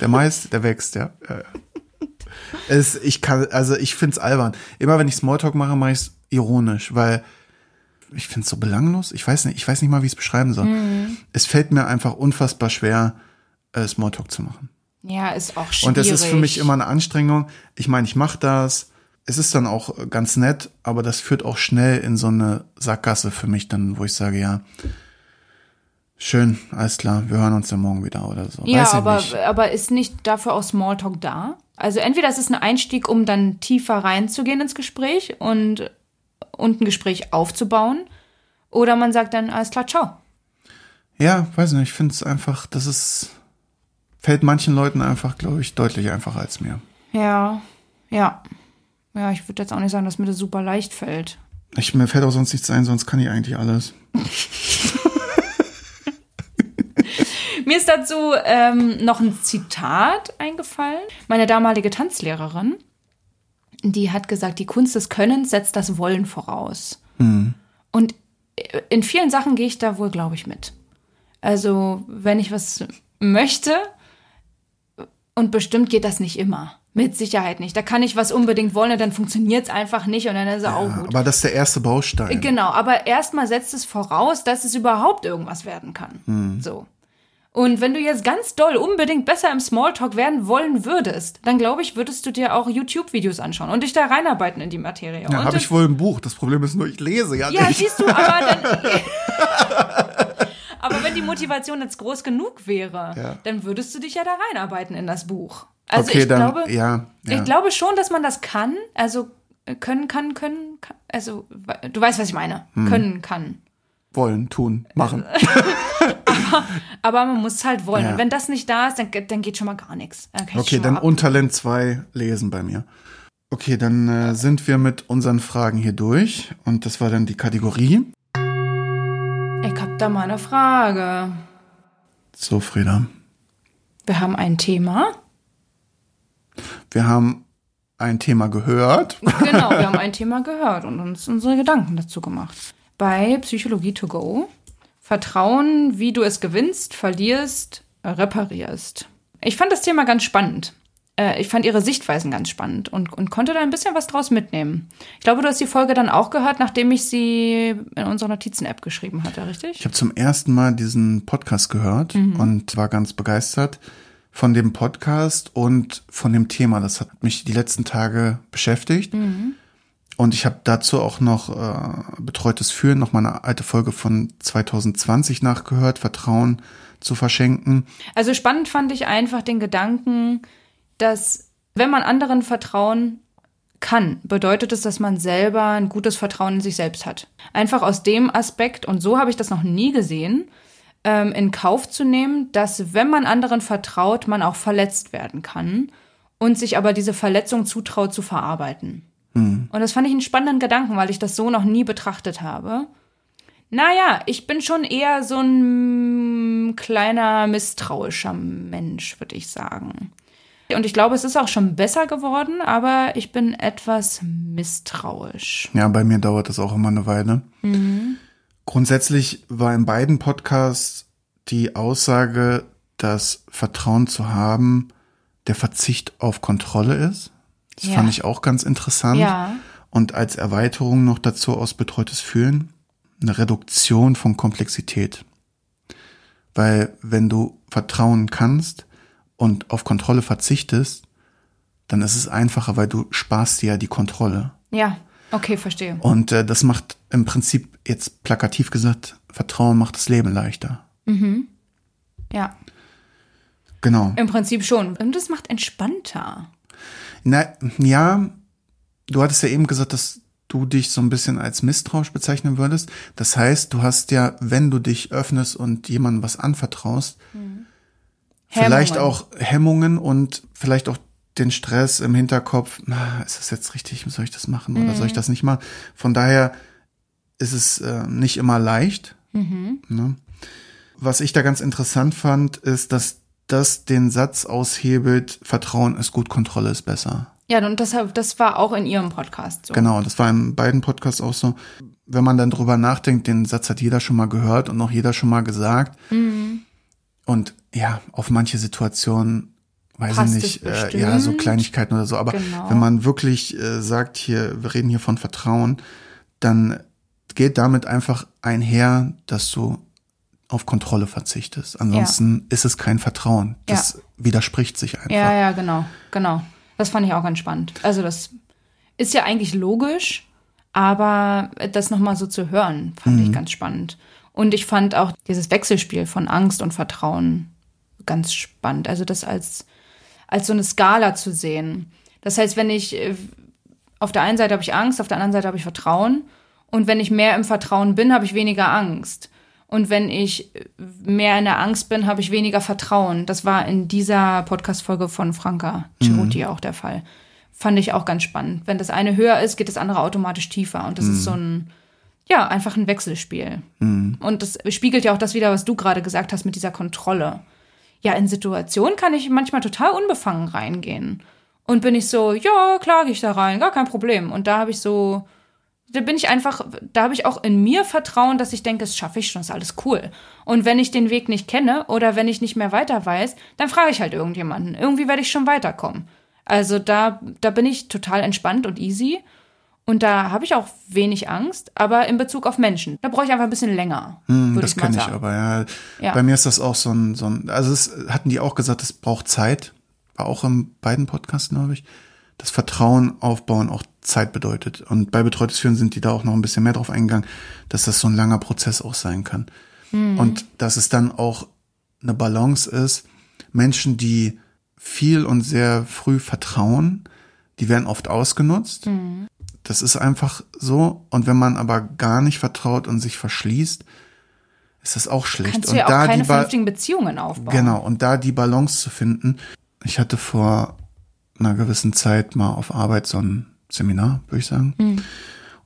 der Mais, der wächst, ja. Es, ich kann, also ich find's albern. Immer wenn ich Smalltalk mache, mache ich's ironisch, weil ich find's so belanglos. Ich weiß nicht, ich weiß nicht mal, wie ich es beschreiben soll. Mhm. Es fällt mir einfach unfassbar schwer, äh, Smalltalk zu machen. Ja, ist auch schwierig. Und das ist für mich immer eine Anstrengung. Ich meine, ich mache das. Es ist dann auch ganz nett, aber das führt auch schnell in so eine Sackgasse für mich dann, wo ich sage, ja, Schön, alles klar. Wir hören uns dann morgen wieder oder so. Ja, aber, nicht. aber ist nicht dafür auch Smalltalk da? Also entweder ist es ein Einstieg, um dann tiefer reinzugehen ins Gespräch und, und ein Gespräch aufzubauen. Oder man sagt dann, alles klar, ciao. Ja, weiß nicht. Ich finde es einfach, das ist, fällt manchen Leuten einfach, glaube ich, deutlich einfacher als mir. Ja, ja. Ja, ich würde jetzt auch nicht sagen, dass mir das super leicht fällt. Ich, mir fällt auch sonst nichts ein, sonst kann ich eigentlich alles. Mir ist dazu ähm, noch ein Zitat eingefallen. Meine damalige Tanzlehrerin, die hat gesagt, die Kunst des Könnens setzt das Wollen voraus. Und in vielen Sachen gehe ich da wohl, glaube ich, mit. Also, wenn ich was möchte, und bestimmt geht das nicht immer. Mit Sicherheit nicht. Da kann ich was unbedingt wollen und dann funktioniert es einfach nicht und dann ist es auch Ja, gut. aber das ist der erste Baustein. Genau, aber erstmal setzt es voraus, dass es überhaupt irgendwas werden kann. So. Und wenn du jetzt ganz doll unbedingt besser im Smalltalk werden wollen würdest, dann glaube ich, würdest du dir auch YouTube-Videos anschauen und dich da reinarbeiten in die Materie. Ja, habe ich wohl ein Buch. Das Problem ist nur, ich lese ja, ja, nicht. siehst du, aber dann. aber wenn die Motivation jetzt groß genug wäre, Ja. dann würdest du dich ja da reinarbeiten in das Buch. Also okay, ich dann, glaube, ja, ja. ich glaube schon, dass man das kann. Also äh, können, kann, können, kann, also du weißt, was ich meine. Hm. Können, kann. Wollen, tun, machen. Aber man muss es halt wollen. Ja. Und wenn das nicht da ist, dann, dann geht schon mal gar nichts. Dann Okay, dann ab- Untalent 2 lesen bei mir. Okay, dann äh, sind wir mit unseren Fragen hier durch. Und das war dann die Kategorie. Ich hab da mal eine Frage. So, Frieda. Wir haben ein Thema. Wir haben ein Thema gehört. Genau, wir haben ein Thema gehört und uns unsere Gedanken dazu gemacht. Bei Psychologie to go. Vertrauen, wie du es gewinnst, verlierst, reparierst. Ich fand das Thema ganz spannend. Äh, Ich fand ihre Sichtweisen ganz spannend und, und konnte da ein bisschen was draus mitnehmen. Ich glaube, du hast die Folge dann auch gehört, nachdem ich sie in unserer Notizen-App geschrieben hatte, richtig? Ich habe zum ersten Mal diesen Podcast gehört und war ganz begeistert von dem Podcast und von dem Thema. Das hat mich die letzten Tage beschäftigt. Und ich habe dazu auch noch äh, betreutes Führen, noch mal eine alte Folge von 2020 nachgehört, Vertrauen zu verschenken. Also spannend fand ich einfach den Gedanken, dass wenn man anderen vertrauen kann, bedeutet es, dass man selber ein gutes Vertrauen in sich selbst hat. Einfach aus dem Aspekt, und so habe ich das noch nie gesehen, ähm, in Kauf zu nehmen, dass wenn man anderen vertraut, man auch verletzt werden kann und sich aber diese Verletzung zutraut zu verarbeiten. Und das fand ich einen spannenden Gedanken, weil ich das so noch nie betrachtet habe. Naja, ich bin schon eher so ein mm, kleiner misstrauischer Mensch, würde ich sagen. Und ich glaube, es ist auch schon besser geworden, aber ich bin etwas misstrauisch. Ja, bei mir dauert das auch immer eine Weile. Grundsätzlich war in beiden Podcasts die Aussage, dass Vertrauen zu haben der Verzicht auf Kontrolle ist. Das Ja. fand ich auch ganz interessant. Ja. Und als Erweiterung noch dazu aus betreutes Fühlen eine Reduktion von Komplexität. Weil wenn du vertrauen kannst und auf Kontrolle verzichtest, dann ist es einfacher, weil du sparst dir ja die Kontrolle. Ja, okay, verstehe. Und äh, das macht im Prinzip jetzt plakativ gesagt, Vertrauen macht das Leben leichter. Ja, Genau. im Prinzip schon. Und das macht entspannter. Na, ja, du hattest ja eben gesagt, dass du dich so ein bisschen als misstrauisch bezeichnen würdest. Das heißt, du hast ja, wenn du dich öffnest und jemandem was anvertraust, vielleicht Hemmungen. auch Hemmungen und vielleicht auch den Stress im Hinterkopf, na, ist das jetzt richtig, soll ich das machen oder soll ich das nicht machen? Von daher ist es äh, nicht immer leicht. Ne? Was ich da ganz interessant fand, ist, dass das den Satz aushebelt, Vertrauen ist gut, Kontrolle ist besser. Ja, und deshalb, das war auch in ihrem Podcast so. Genau, das war in beiden Podcasts auch so. Wenn man dann drüber nachdenkt, den Satz hat jeder schon mal gehört und auch jeder schon mal gesagt. Mhm. Und ja, auf manche Situationen, weiß Passt ich nicht, äh, ja, so. Kleinigkeiten oder so. Aber Genau. wenn man wirklich äh, sagt, hier, wir reden hier von Vertrauen, dann geht damit einfach einher, dass du auf Kontrolle verzichtest. Ansonsten ist es kein Vertrauen. Das widerspricht sich einfach. Ja, ja, genau, genau. Das fand ich auch ganz spannend. Also das ist ja eigentlich logisch, aber das nochmal so zu hören, fand Mhm. ich ganz spannend. Und ich fand auch dieses Wechselspiel von Angst und Vertrauen ganz spannend. Also das als, als so eine Skala zu sehen. Das heißt, wenn ich äh, auf der einen Seite habe ich Angst, auf der anderen Seite habe ich Vertrauen. Und wenn ich mehr im Vertrauen bin, habe ich weniger Angst. Und wenn ich mehr in der Angst bin, habe ich weniger Vertrauen. Das war in dieser Podcast-Folge von Franka Ceruti mhm. auch der Fall. Fand ich auch ganz spannend. Wenn das eine höher ist, geht das andere automatisch tiefer. Und das mhm. ist so ein, ja, einfach ein Wechselspiel. Mhm. Und das spiegelt ja auch das wieder, was du gerade gesagt hast mit dieser Kontrolle. Ja, in Situationen kann ich manchmal total unbefangen reingehen. Und bin ich so, ja, klar gehe ich da rein, gar kein Problem. Und da habe ich so, da bin ich einfach, da habe ich auch in mir Vertrauen, dass ich denke, das schaffe ich schon, ist alles cool. Und wenn ich den Weg nicht kenne oder wenn ich nicht mehr weiter weiß, dann frage ich halt irgendjemanden. Irgendwie werde ich schon weiterkommen. Also da, da bin ich total entspannt und easy. Und da habe ich auch wenig Angst, aber in Bezug auf Menschen, da brauche ich einfach ein bisschen länger. Mm, das kenne ich aber, ja. ja. Bei mir ist das auch so ein, so ein, also es hatten die auch gesagt, es braucht Zeit. War auch in beiden Podcasts, glaube ich das Vertrauen aufbauen auch Zeit bedeutet. Und bei betreutes Führen sind die da auch noch ein bisschen mehr drauf eingegangen, dass das so ein langer Prozess auch sein kann. Mhm. Und dass es dann auch eine Balance ist. Menschen, die viel und sehr früh vertrauen, die werden oft ausgenutzt. Mhm. Das ist einfach so. Und wenn man aber gar nicht vertraut und sich verschließt, ist das auch schlecht. Kannst du ja und auch keine vernünftigen Beziehungen aufbauen. Genau. Und da die Balance zu finden. Ich hatte vor einer gewissen Zeit mal auf Arbeit so ein Seminar, würde ich sagen. Mhm.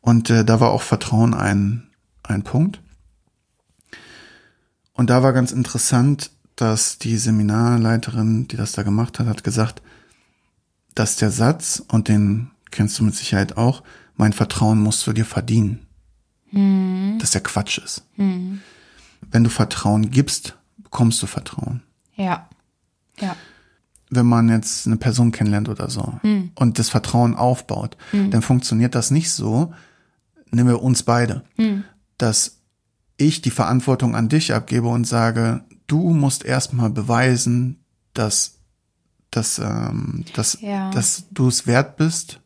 Und äh, da war auch Vertrauen ein, ein Punkt. Und da war ganz interessant, dass die Seminarleiterin, die das da gemacht hat, hat gesagt, dass der Satz, und den kennst du mit Sicherheit auch, mein Vertrauen musst du dir verdienen. Mhm. Dass der Quatsch ist. Mhm. Wenn du Vertrauen gibst, bekommst du Vertrauen. Ja. Ja wenn man jetzt eine Person kennenlernt oder so mhm. und das Vertrauen aufbaut, mhm. dann funktioniert das nicht so, nehmen wir uns beide, mhm. dass ich die Verantwortung an dich abgebe und sage, du musst erstmal beweisen, dass, dass, ähm, dass, ja. dass du es wert bist,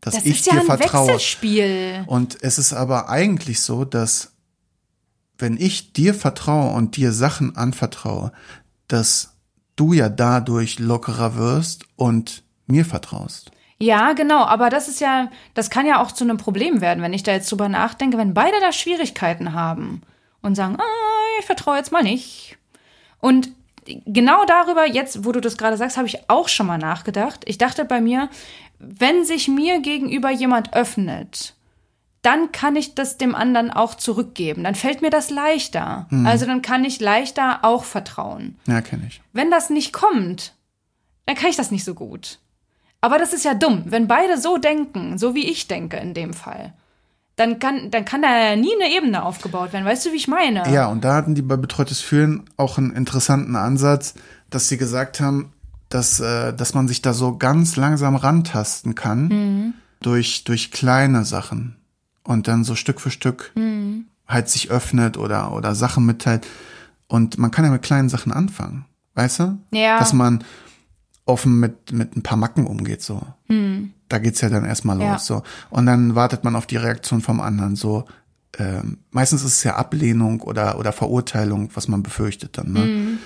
dass das ich dir ja vertraue. Wechselspiel. Und es ist aber eigentlich so, dass wenn ich dir vertraue und dir Sachen anvertraue, dass du ja dadurch lockerer wirst und mir vertraust. Ja, genau, aber das ist ja, das kann ja auch zu einem Problem werden, wenn ich da jetzt drüber nachdenke, wenn beide da Schwierigkeiten haben und sagen, ah, ich vertraue jetzt mal nicht. Und genau darüber, jetzt, wo du das gerade sagst, habe ich auch schon mal nachgedacht. Ich dachte bei mir, wenn sich mir gegenüber jemand öffnet, dann kann ich das dem anderen auch zurückgeben. Dann fällt mir das leichter. Mhm. Also dann kann ich leichter auch vertrauen. Ja, kenne ich. Wenn das nicht kommt, dann kann ich das nicht so gut. Aber das ist ja dumm. Wenn beide so denken, so wie ich denke in dem Fall, dann kann, dann kann da ja nie eine Ebene aufgebaut werden. Weißt du, wie ich meine? Ja, und da hatten die bei Betreutes Fühlen auch einen interessanten Ansatz, dass sie gesagt haben, dass, äh, dass man sich da so ganz langsam rantasten kann mhm. durch, durch kleine Sachen und dann so Stück für Stück mhm. halt sich öffnet oder, oder Sachen mitteilt. Und man kann ja mit kleinen Sachen anfangen, weißt du? Ja. Dass man offen mit, mit ein paar Macken umgeht, so. Mhm. Da geht's ja dann erstmal los, ja. so. Und dann wartet man auf die Reaktion vom anderen, so. Ähm, meistens ist es ja Ablehnung oder, oder Verurteilung, was man befürchtet dann, ne? Mhm.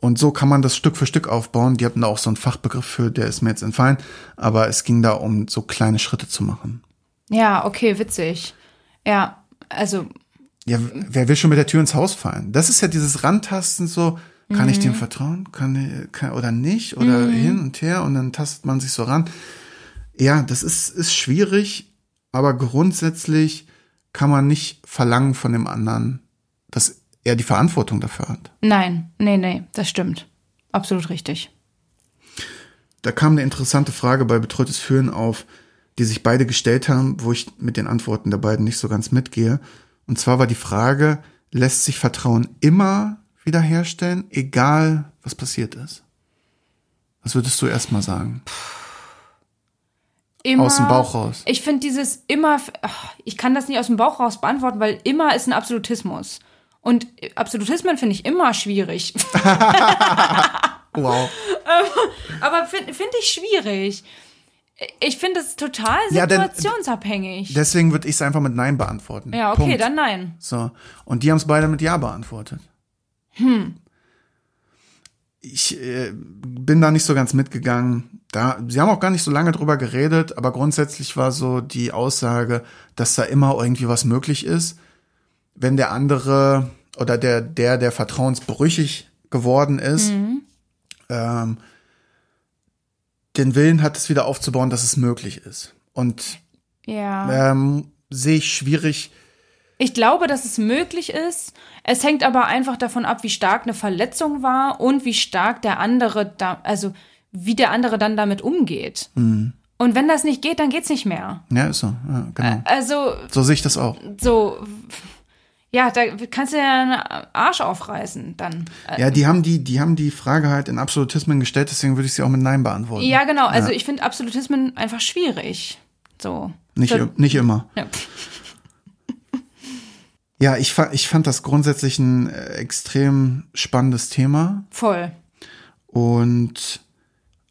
Und so kann man das Stück für Stück aufbauen. Die hatten da auch so einen Fachbegriff für, der ist mir jetzt entfallen. Aber es ging da um so kleine Schritte zu machen. Ja, okay, witzig. Ja, also. Ja, wer will schon mit der Tür ins Haus fallen? Das ist ja dieses Rantasten so, kann mhm. ich dem vertrauen? Kann, kann oder nicht? Oder mhm. hin und her und dann tastet man sich so ran. Ja, das ist, ist schwierig, aber grundsätzlich kann man nicht verlangen von dem anderen, dass er die Verantwortung dafür hat. Nein, nee, nee, das stimmt. Absolut richtig. Da kam eine interessante Frage bei Betreutes Führen auf, die sich beide gestellt haben, wo ich mit den Antworten der beiden nicht so ganz mitgehe. Und zwar war die Frage, lässt sich Vertrauen immer wiederherstellen, egal was passiert ist? Was würdest du erstmal sagen? Immer, aus dem Bauch raus. Ich finde dieses immer, ich kann das nicht aus dem Bauch raus beantworten, weil immer ist ein Absolutismus. Und Absolutismen finde ich immer schwierig. wow. Aber finde find ich schwierig Ich finde es total Ja, denn- situationsabhängig. Deswegen würde ich es einfach mit Nein beantworten. ja, okay, Punkt. dann nein. So. Und die haben es beide mit Ja beantwortet. Hm. Ich äh, bin da nicht so ganz mitgegangen. Da, sie haben auch gar nicht so lange drüber geredet, aber grundsätzlich war so die Aussage, dass da immer irgendwie was möglich ist, wenn der andere oder der, der, der vertrauensbrüchig geworden ist, ähm, den Willen hat, es wieder aufzubauen, dass es möglich ist. Und Ja. ähm, sehe ich schwierig, Ich glaube, dass es möglich ist. Es hängt aber einfach davon ab, wie stark eine Verletzung war und wie stark der andere da, also wie der andere dann damit umgeht. Mhm. Und wenn das nicht geht, dann geht's nicht mehr. Ja, ist so. Ja, genau. Also so sehe ich das auch. so, ja, da kannst du ja einen Arsch aufreißen dann. Äh, Ja, die haben die, die haben die Frage halt in Absolutismen gestellt, deswegen würde ich sie auch mit Nein beantworten. Ja, genau. Also Ja. ich finde Absolutismen einfach schwierig. So. Nicht, So- nicht immer. Ja. Ja, ich, ich fand das grundsätzlich ein äh, extrem spannendes Thema Voll. und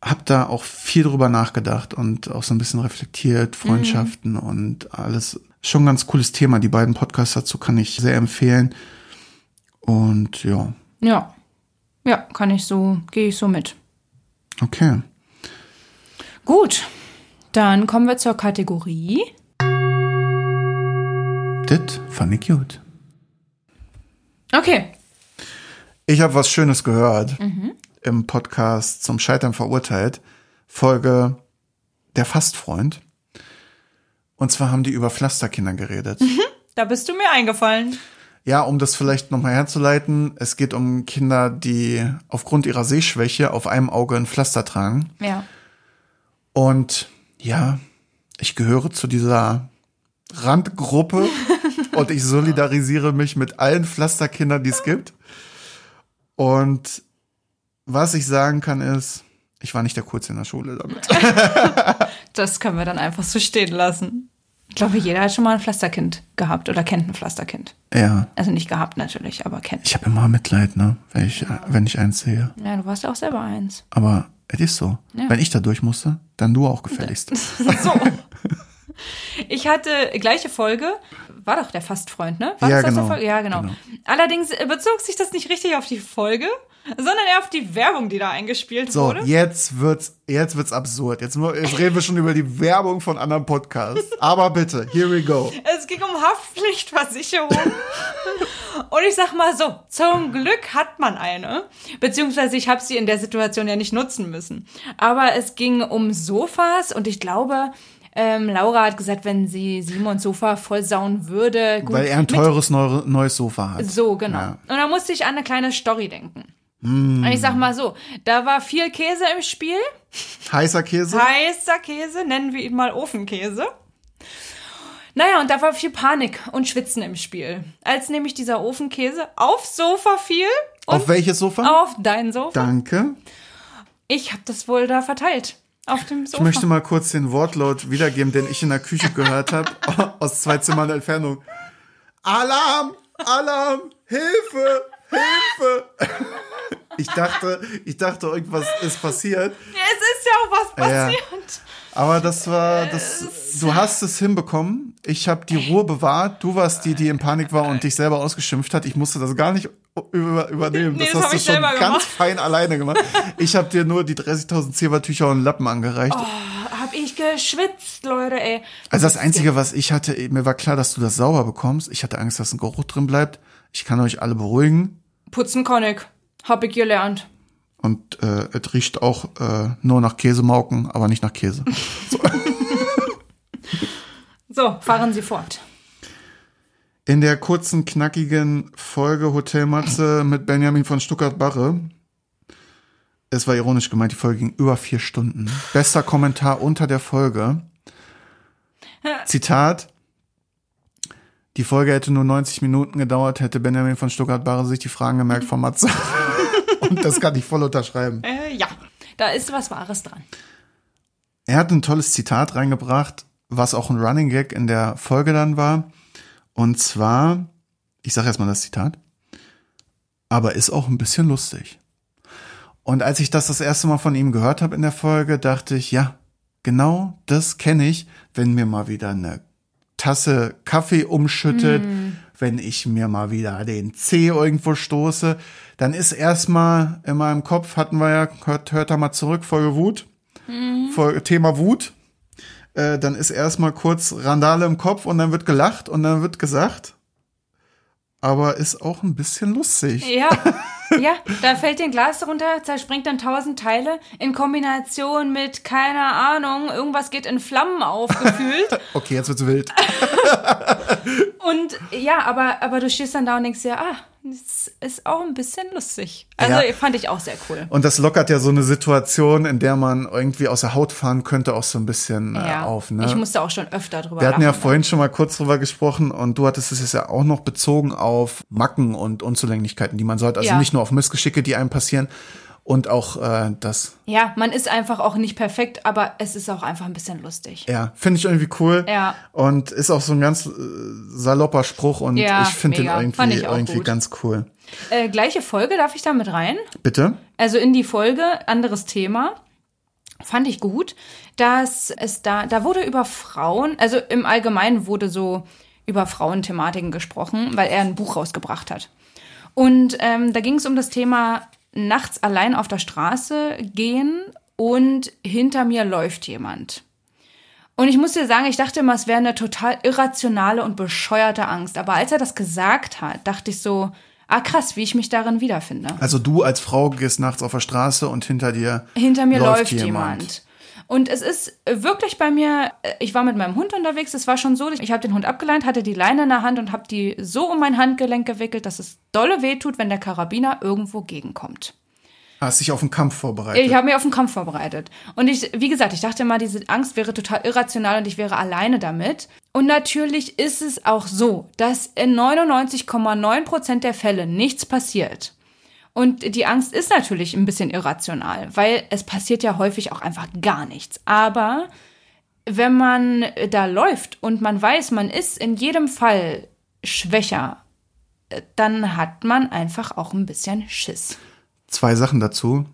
habe da auch viel drüber nachgedacht und auch so ein bisschen reflektiert, Freundschaften und alles. Schon ein ganz cooles Thema. Die beiden Podcasts dazu kann ich sehr empfehlen. Und ja, Ja. Ja, kann ich so, gehe ich so mit. okay. Gut. Dann kommen wir zur Kategorie. Das fand ich gut. Okay. Ich habe was Schönes gehört im Podcast zum Scheitern verurteilt. Folge Der Fastfreund. Und zwar haben die über Pflasterkinder geredet. Da bist du mir eingefallen. Ja, um das vielleicht nochmal herzuleiten, es geht um Kinder, die aufgrund ihrer Sehschwäche auf einem Auge ein Pflaster tragen. Ja. Und ja, ich gehöre zu dieser Randgruppe und ich solidarisiere mich mit allen Pflasterkindern, die es gibt. Und was ich sagen kann ist, ich war nicht der Kurze in der Schule damit. Das können wir dann einfach so stehen lassen. Ich glaube, jeder hat schon mal ein Pflasterkind gehabt oder kennt ein Pflasterkind. Ja, Also nicht gehabt natürlich, aber kennt. ich habe immer Mitleid, ne, wenn ich, wenn ich eins sehe. Ja, du warst ja auch selber eins. Aber es ist so. Ja. Wenn ich da durch musste, dann du auch gefälligst. So. Ich hatte gleiche Folge, war doch der Fastfreund, ne? War Ja, das genau. Folge? Ja, genau. Genau. Allerdings bezog sich das nicht richtig auf die Folge, sondern eher auf die Werbung, die da eingespielt So, wurde. jetzt wird's, jetzt wird's absurd. Jetzt, mu- jetzt reden wir schon über die Werbung von anderen Podcasts. Aber bitte, here we go. Es ging um Haftpflichtversicherung. Und ich sag mal so, zum Glück hat man eine. Beziehungsweise ich habe sie in der Situation ja nicht nutzen müssen. Aber es ging um Sofas und ich glaube, ähm, Laura hat gesagt, wenn sie Simons Sofa vollsauen würde. Gut, Weil er ein teures neu, neues Sofa hat. So, genau. Ja. Und da musste ich an eine kleine Story denken. Und ich sag mal so, da war viel Käse im Spiel. Heißer Käse? Heißer Käse, nennen wir ihn mal Ofenkäse. Naja, und da war viel Panik und Schwitzen im Spiel. Als nämlich dieser Ofenkäse aufs Sofa fiel Auf welches Sofa? auf dein Sofa. Danke. Ich habe das wohl da verteilt. Auf dem Sofa. Ich möchte mal kurz den Wortlaut wiedergeben, den ich in der Küche gehört habe, aus zwei Zimmern Entfernung. Alarm! Alarm! Hilfe! Hilfe! Ich dachte, ich dachte, irgendwas ist passiert. Ja, es ist ja auch was Ja. passiert. Aber das war, das, du hast es hinbekommen. Ich habe die Ruhe bewahrt. Du warst die, die in Panik war und dich selber ausgeschimpft hat. Ich musste das gar nicht über, übernehmen. Nee, das, das hast du schon ganz gemacht. fein alleine gemacht. Ich habe dir nur die 30.000 Zebertücher und Lappen angereicht. Hab ich geschwitzt, Leute, ey. Also das Einzige, was ich hatte, mir war klar, dass du das sauber bekommst. Ich hatte Angst, dass ein Geruch drin bleibt. Ich kann euch alle beruhigen. Putzen kann ich. Hab ich gelernt. Und äh, es riecht auch äh, nur nach Käsemauken, aber nicht nach Käse. So, fahren Sie fort. In der kurzen, knackigen Folge Hotel Matze mit Benjamin von Stuttgart-Barre. Es war ironisch gemeint, die Folge ging über vier Stunden. Bester Kommentar unter der Folge. Zitat. Die Folge hätte nur 90 Minuten gedauert, hätte Benjamin von Stuttgart-Barre sich die Fragen gemerkt von Matze. Und das kann ich voll unterschreiben. Äh, ja, da ist was Wahres dran. Er hat ein tolles Zitat reingebracht, was auch ein Running Gag in der Folge dann war. Und zwar, ich sage erstmal das Zitat, aber ist auch ein bisschen lustig. Und als ich das das erste Mal von ihm gehört habe in der Folge, dachte ich, ja, genau das kenne ich, wenn mir mal wieder eine Tasse Kaffee umschüttet, Mm. wenn ich mir mal wieder den Zeh irgendwo stoße, dann ist erstmal in meinem Kopf, hatten wir ja, hört, hört da mal zurück, Folge Wut, Mm. Folge, Thema Wut, äh, dann ist erstmal kurz Randale im Kopf und dann wird gelacht und dann wird gesagt, aber ist auch ein bisschen lustig. Ja, ja, da fällt dir ein Glas runter, zerspringt dann tausend Teile in Kombination mit, keine Ahnung, irgendwas geht in Flammen aufgefühlt. Okay, jetzt wird's wild. Und ja, aber, aber du stehst dann da und denkst dir, ah, das ist auch ein bisschen lustig. Also Ja. fand ich auch sehr cool. Und das lockert ja so eine Situation, in der man irgendwie aus der Haut fahren könnte, auch so ein bisschen äh, Ja, auf. Ne? ich musste auch schon öfter drüber Wir hatten ja lachen. vorhin schon mal kurz drüber gesprochen und du hattest es jetzt ja auch noch bezogen auf Macken und Unzulänglichkeiten, die man sollte. Also Ja. nicht nur auf Missgeschicke, die einem passieren und auch äh, das. Ja, man ist einfach auch nicht perfekt, aber es ist auch einfach ein bisschen lustig. Ja, finde ich irgendwie cool. Ja. Und ist auch so ein ganz äh, salopper Spruch und Ja, ich finde den irgendwie, irgendwie gut. ganz cool. Äh, gleiche Folge, darf ich da mit rein? Bitte? Also in die Folge, anderes Thema. Fand ich gut, dass es da, da wurde über Frauen, also im Allgemeinen wurde so über Frauenthematiken gesprochen, weil er ein Buch rausgebracht hat. Und ähm, da ging es um das Thema nachts allein auf der Straße gehen und hinter mir läuft jemand. Und ich muss dir sagen, ich dachte immer, es wäre eine total irrationale und bescheuerte Angst. Aber als er das gesagt hat, dachte ich so, ah krass, wie ich mich darin wiederfinde. Also du als Frau gehst nachts auf der Straße und hinter dir Hinter mir läuft, jemand. Und es ist wirklich bei mir, äh, ich war mit meinem Hund unterwegs, es war schon so, ich habe den Hund abgeleint, hatte die Leine in der Hand und habe die so um mein Handgelenk gewickelt, dass es dolle wehtut, wenn der Karabiner irgendwo gegenkommt. Hast dich auf den Kampf vorbereitet. Ich habe mich auf den Kampf vorbereitet. Und ich, wie gesagt, ich dachte immer, diese Angst wäre total irrational und ich wäre alleine damit. Und natürlich ist es auch so, dass in 99,9 Prozent der Fälle nichts passiert. Und die Angst ist natürlich ein bisschen irrational, weil es passiert ja häufig auch einfach gar nichts. Aber wenn man da läuft und man weiß, man ist in jedem Fall schwächer, äh, dann hat man einfach auch ein bisschen Schiss. Zwei Sachen dazu.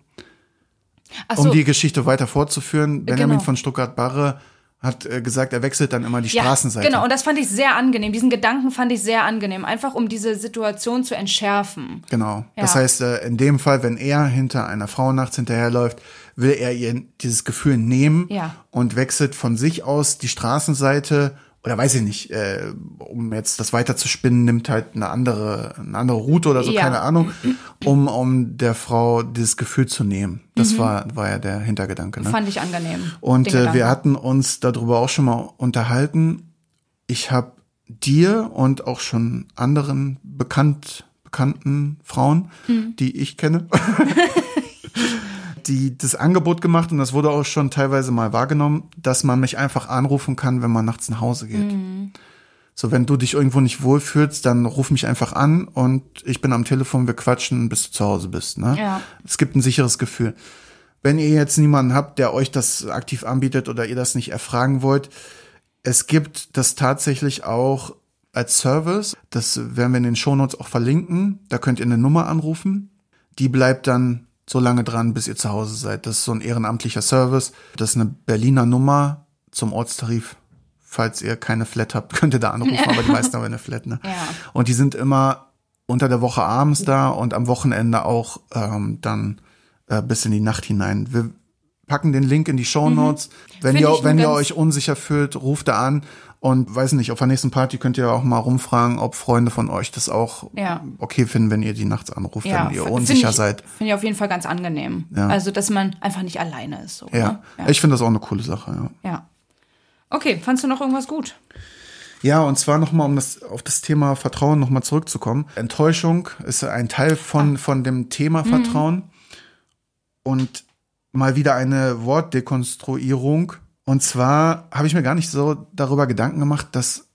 Ach Um so. die Geschichte weiter fortzuführen, Benjamin Genau. von Stuttgart-Barre hat äh, gesagt, er wechselt dann immer die Ja, Straßenseite. Genau, und das fand ich sehr angenehm. Diesen Gedanken fand ich sehr angenehm, einfach um diese Situation zu entschärfen. Genau. Das Ja. heißt, äh, in dem Fall, wenn er hinter einer Frau nachts hinterherläuft, will er ihr dieses Gefühl nehmen Ja. und wechselt von sich aus die Straßenseite oder weiß ich nicht, äh, um jetzt das weiter zu spinnen, nimmt halt eine andere, eine andere Route oder so, Ja. keine Ahnung, um, um der Frau dieses Gefühl zu nehmen. Das war, war ja der Hintergedanke. Ne? Fand ich angenehm. Und äh, wir hatten uns darüber auch schon mal unterhalten. Ich habe dir und auch schon anderen bekannt, bekannten Frauen, Hm. die ich kenne, die das Angebot gemacht und das wurde auch schon teilweise mal wahrgenommen, dass man mich einfach anrufen kann, wenn man nachts nach Hause geht. Hm. So, wenn du dich irgendwo nicht wohlfühlst, dann ruf mich einfach an und ich bin am Telefon, wir quatschen, bis du zu Hause bist. Ne? Ja. Es gibt ein sicheres Gefühl. Wenn ihr jetzt niemanden habt, der euch das aktiv anbietet oder ihr das nicht erfragen wollt, es gibt das tatsächlich auch als Service. Das werden wir in den Shownotes auch verlinken. Da könnt ihr eine Nummer anrufen. Die bleibt dann so lange dran, bis ihr zu Hause seid. Das ist so ein ehrenamtlicher Service. Das ist eine Berliner Nummer zum Ortstarif. Falls ihr keine Flat habt, könnt ihr da anrufen, aber die meisten haben eine Flat. Ne? Ja. Und die sind immer unter der Woche abends da und am Wochenende auch ähm, dann äh, bis in die Nacht hinein. Wir packen den Link in die Show Notes. Wenn Find ihr, wenn ihr euch unsicher fühlt, ruft da an und weiß nicht, auf der nächsten Party könnt ihr auch mal rumfragen, ob Freunde von euch das auch Ja. okay finden, wenn ihr die nachts anruft, Ja, wenn ihr find unsicher ich, seid. Finde ich auf jeden Fall ganz angenehm. Ja. Also, dass man einfach nicht alleine ist. So, Ja. Ne? ja. ich finde das auch eine coole Sache. Ja. ja. Okay, fandst du noch irgendwas gut? Ja, und zwar nochmal, um das, auf das Thema Vertrauen nochmal zurückzukommen. Enttäuschung ist ein Teil von, von dem Thema Vertrauen. Und mal wieder eine Wortdekonstruierung. Und zwar habe ich mir gar nicht so darüber Gedanken gemacht, dass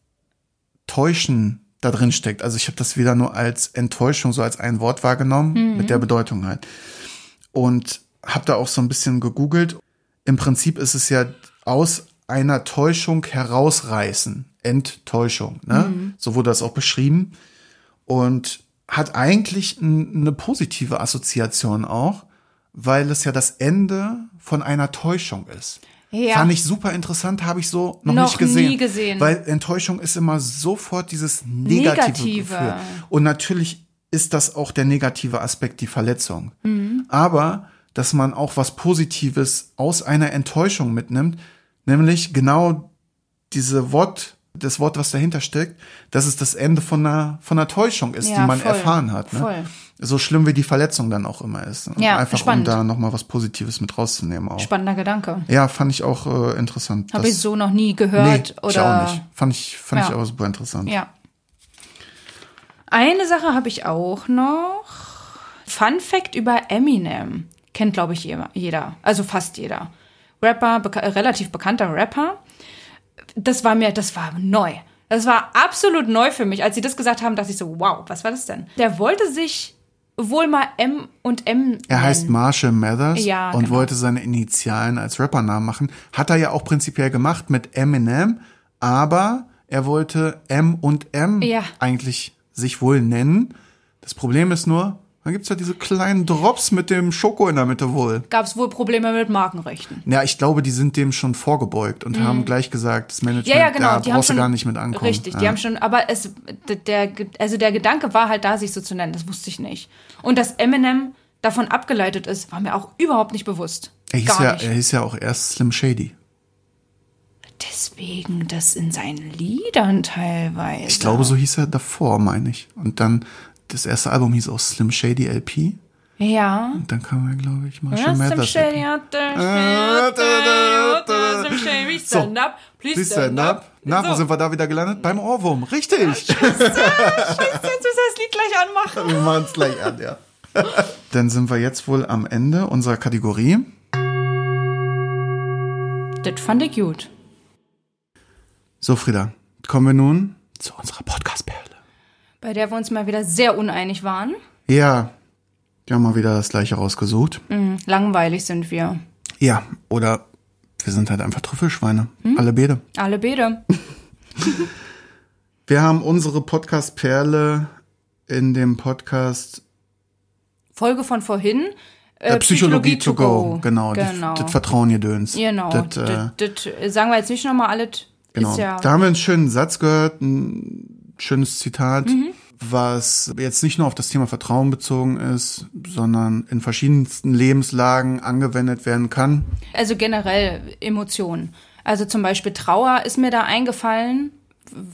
Täuschen da drin steckt. Also ich habe das wieder nur als Enttäuschung, so als ein Wort wahrgenommen, mit der Bedeutung halt. Und habe da auch so ein bisschen gegoogelt. Im Prinzip ist es ja aus einer Täuschung herausreißen. Enttäuschung. Ne? So wurde das auch beschrieben. Und hat eigentlich eine positive Assoziation auch, weil es ja das Ende von einer Täuschung ist. Ja. Fand ich super interessant, habe ich so noch, Noch nicht gesehen. nie gesehen. Weil Enttäuschung ist immer sofort dieses negative, Negative. Gefühl. Und natürlich ist das auch der negative Aspekt, die Verletzung. Mhm. Aber, dass man auch was Positives aus einer Enttäuschung mitnimmt, nämlich genau diese Wort, das Wort, was dahinter steckt, dass es das Ende von einer, von einer Täuschung ist, Ja, die man voll. erfahren hat. Ne? Voll. So schlimm wie die Verletzung dann auch immer ist. Ja, Einfach spannend. um da nochmal was Positives mit rauszunehmen auch. Spannender Gedanke. Ja, fand ich auch äh, interessant. Habe ich so noch nie nee, gehört. ich oder auch nicht. Fand ich, fand ich Ja. auch super interessant. Ja. Eine Sache habe ich auch noch. Fun Fact über Eminem. Kennt, glaube ich, je- jeder. Also fast jeder. Rapper, beka relativ bekannter Rapper. Das war mir, das war neu. Das war absolut neu für mich. Als sie das gesagt haben, dachte ich so, wow, was war das denn? Der wollte sich wohl mal M und M Er heißt nennen. Marshall Mathers Ja, und genau. wollte seine Initialen als Rappernamen machen. Hat er ja auch prinzipiell gemacht mit Eminem, aber er wollte M und M Ja. eigentlich sich wohl nennen. Das Problem ist nur, dann gibt's ja diese kleinen Drops mit dem Schoko in der Mitte wohl. Gab es wohl Probleme mit Markenrechten. Ja, ich glaube, die sind dem schon vorgebeugt und haben gleich gesagt, das Management, Mhm. Ja, ja, genau. da die haben brauchst schon, du gar nicht mit ankommen. Richtig, ja. die haben schon, aber es, der, also der Gedanke war halt da, sich so zu nennen. Das wusste ich nicht. Und dass Eminem davon abgeleitet ist, war mir auch überhaupt nicht bewusst. er, hieß ja, er hieß ja auch erst Slim Shady. Deswegen das in seinen Liedern teilweise. Ich glaube, so hieß er davor, meine ich. Und dann, das erste Album hieß auch Slim Shady LP. Ja. Und dann kam er, glaube ich, Ja, Marshall Slim Mathers. Shady der Slim Shady, stand up, please stand up. Na, wo So, sind wir da wieder gelandet? Beim Ohrwurm. Richtig. jetzt müssen wir das Lied gleich anmachen. wir machen es gleich an, ja. Dann sind wir jetzt wohl am Ende unserer Kategorie. Das fand ich gut. So, Frieda, kommen wir nun zu unserer Podcast-Perle. Bei der wir uns mal wieder sehr uneinig waren. Ja, wir haben mal wieder das gleiche rausgesucht. Mhm, langweilig sind wir. Ja, oder wir sind halt einfach Trüffelschweine. Hm? Alle Bede. Alle Bede. Wir haben unsere Podcast-Perle in dem Podcast Folge von vorhin. Äh, äh, Psychologie, to go. Genau, Genau. Die, das Vertrauen gedöns. genau. Das, äh, Das, das, sagen wir jetzt nicht nochmal alles. Genau. Ja, Da haben wir einen schönen Satz gehört, schönes Zitat, Mhm. was jetzt nicht nur auf das Thema Vertrauen bezogen ist, sondern in verschiedensten Lebenslagen angewendet werden kann. also generell Emotionen. Also zum Beispiel Trauer ist mir da eingefallen,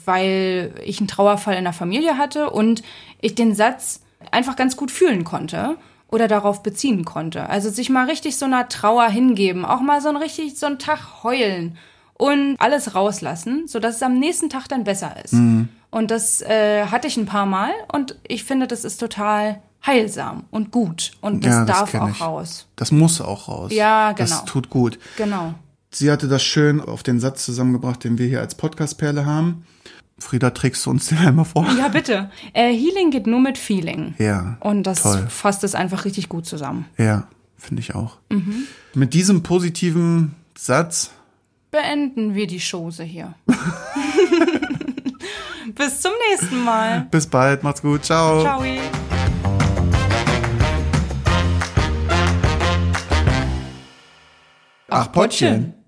weil ich einen Trauerfall in der Familie hatte und ich den Satz einfach ganz gut fühlen konnte oder darauf beziehen konnte. Also sich mal richtig so einer Trauer hingeben, auch mal so ein richtig so einen Tag heulen und alles rauslassen, sodass es am nächsten Tag dann besser ist. Und das äh, hatte ich ein paar Mal und ich finde, das ist total heilsam und gut und das Ja, das darf auch ich. raus. Das muss auch raus. Ja, genau. Das tut gut. Genau. Sie hatte das schön auf den Satz zusammengebracht, den wir hier als Podcast-Perle haben. Frieda, trägst du uns den einmal vor? Ja, bitte. Äh, Healing geht nur mit Feeling. Ja. Und das toll. fasst es einfach richtig gut zusammen. Ja, finde ich auch. Mhm. Mit diesem positiven Satz Beenden wir die Chose hier. Bis zum nächsten Mal. bis bald, macht's gut, ciao. Ciao. Ach, Pottchen.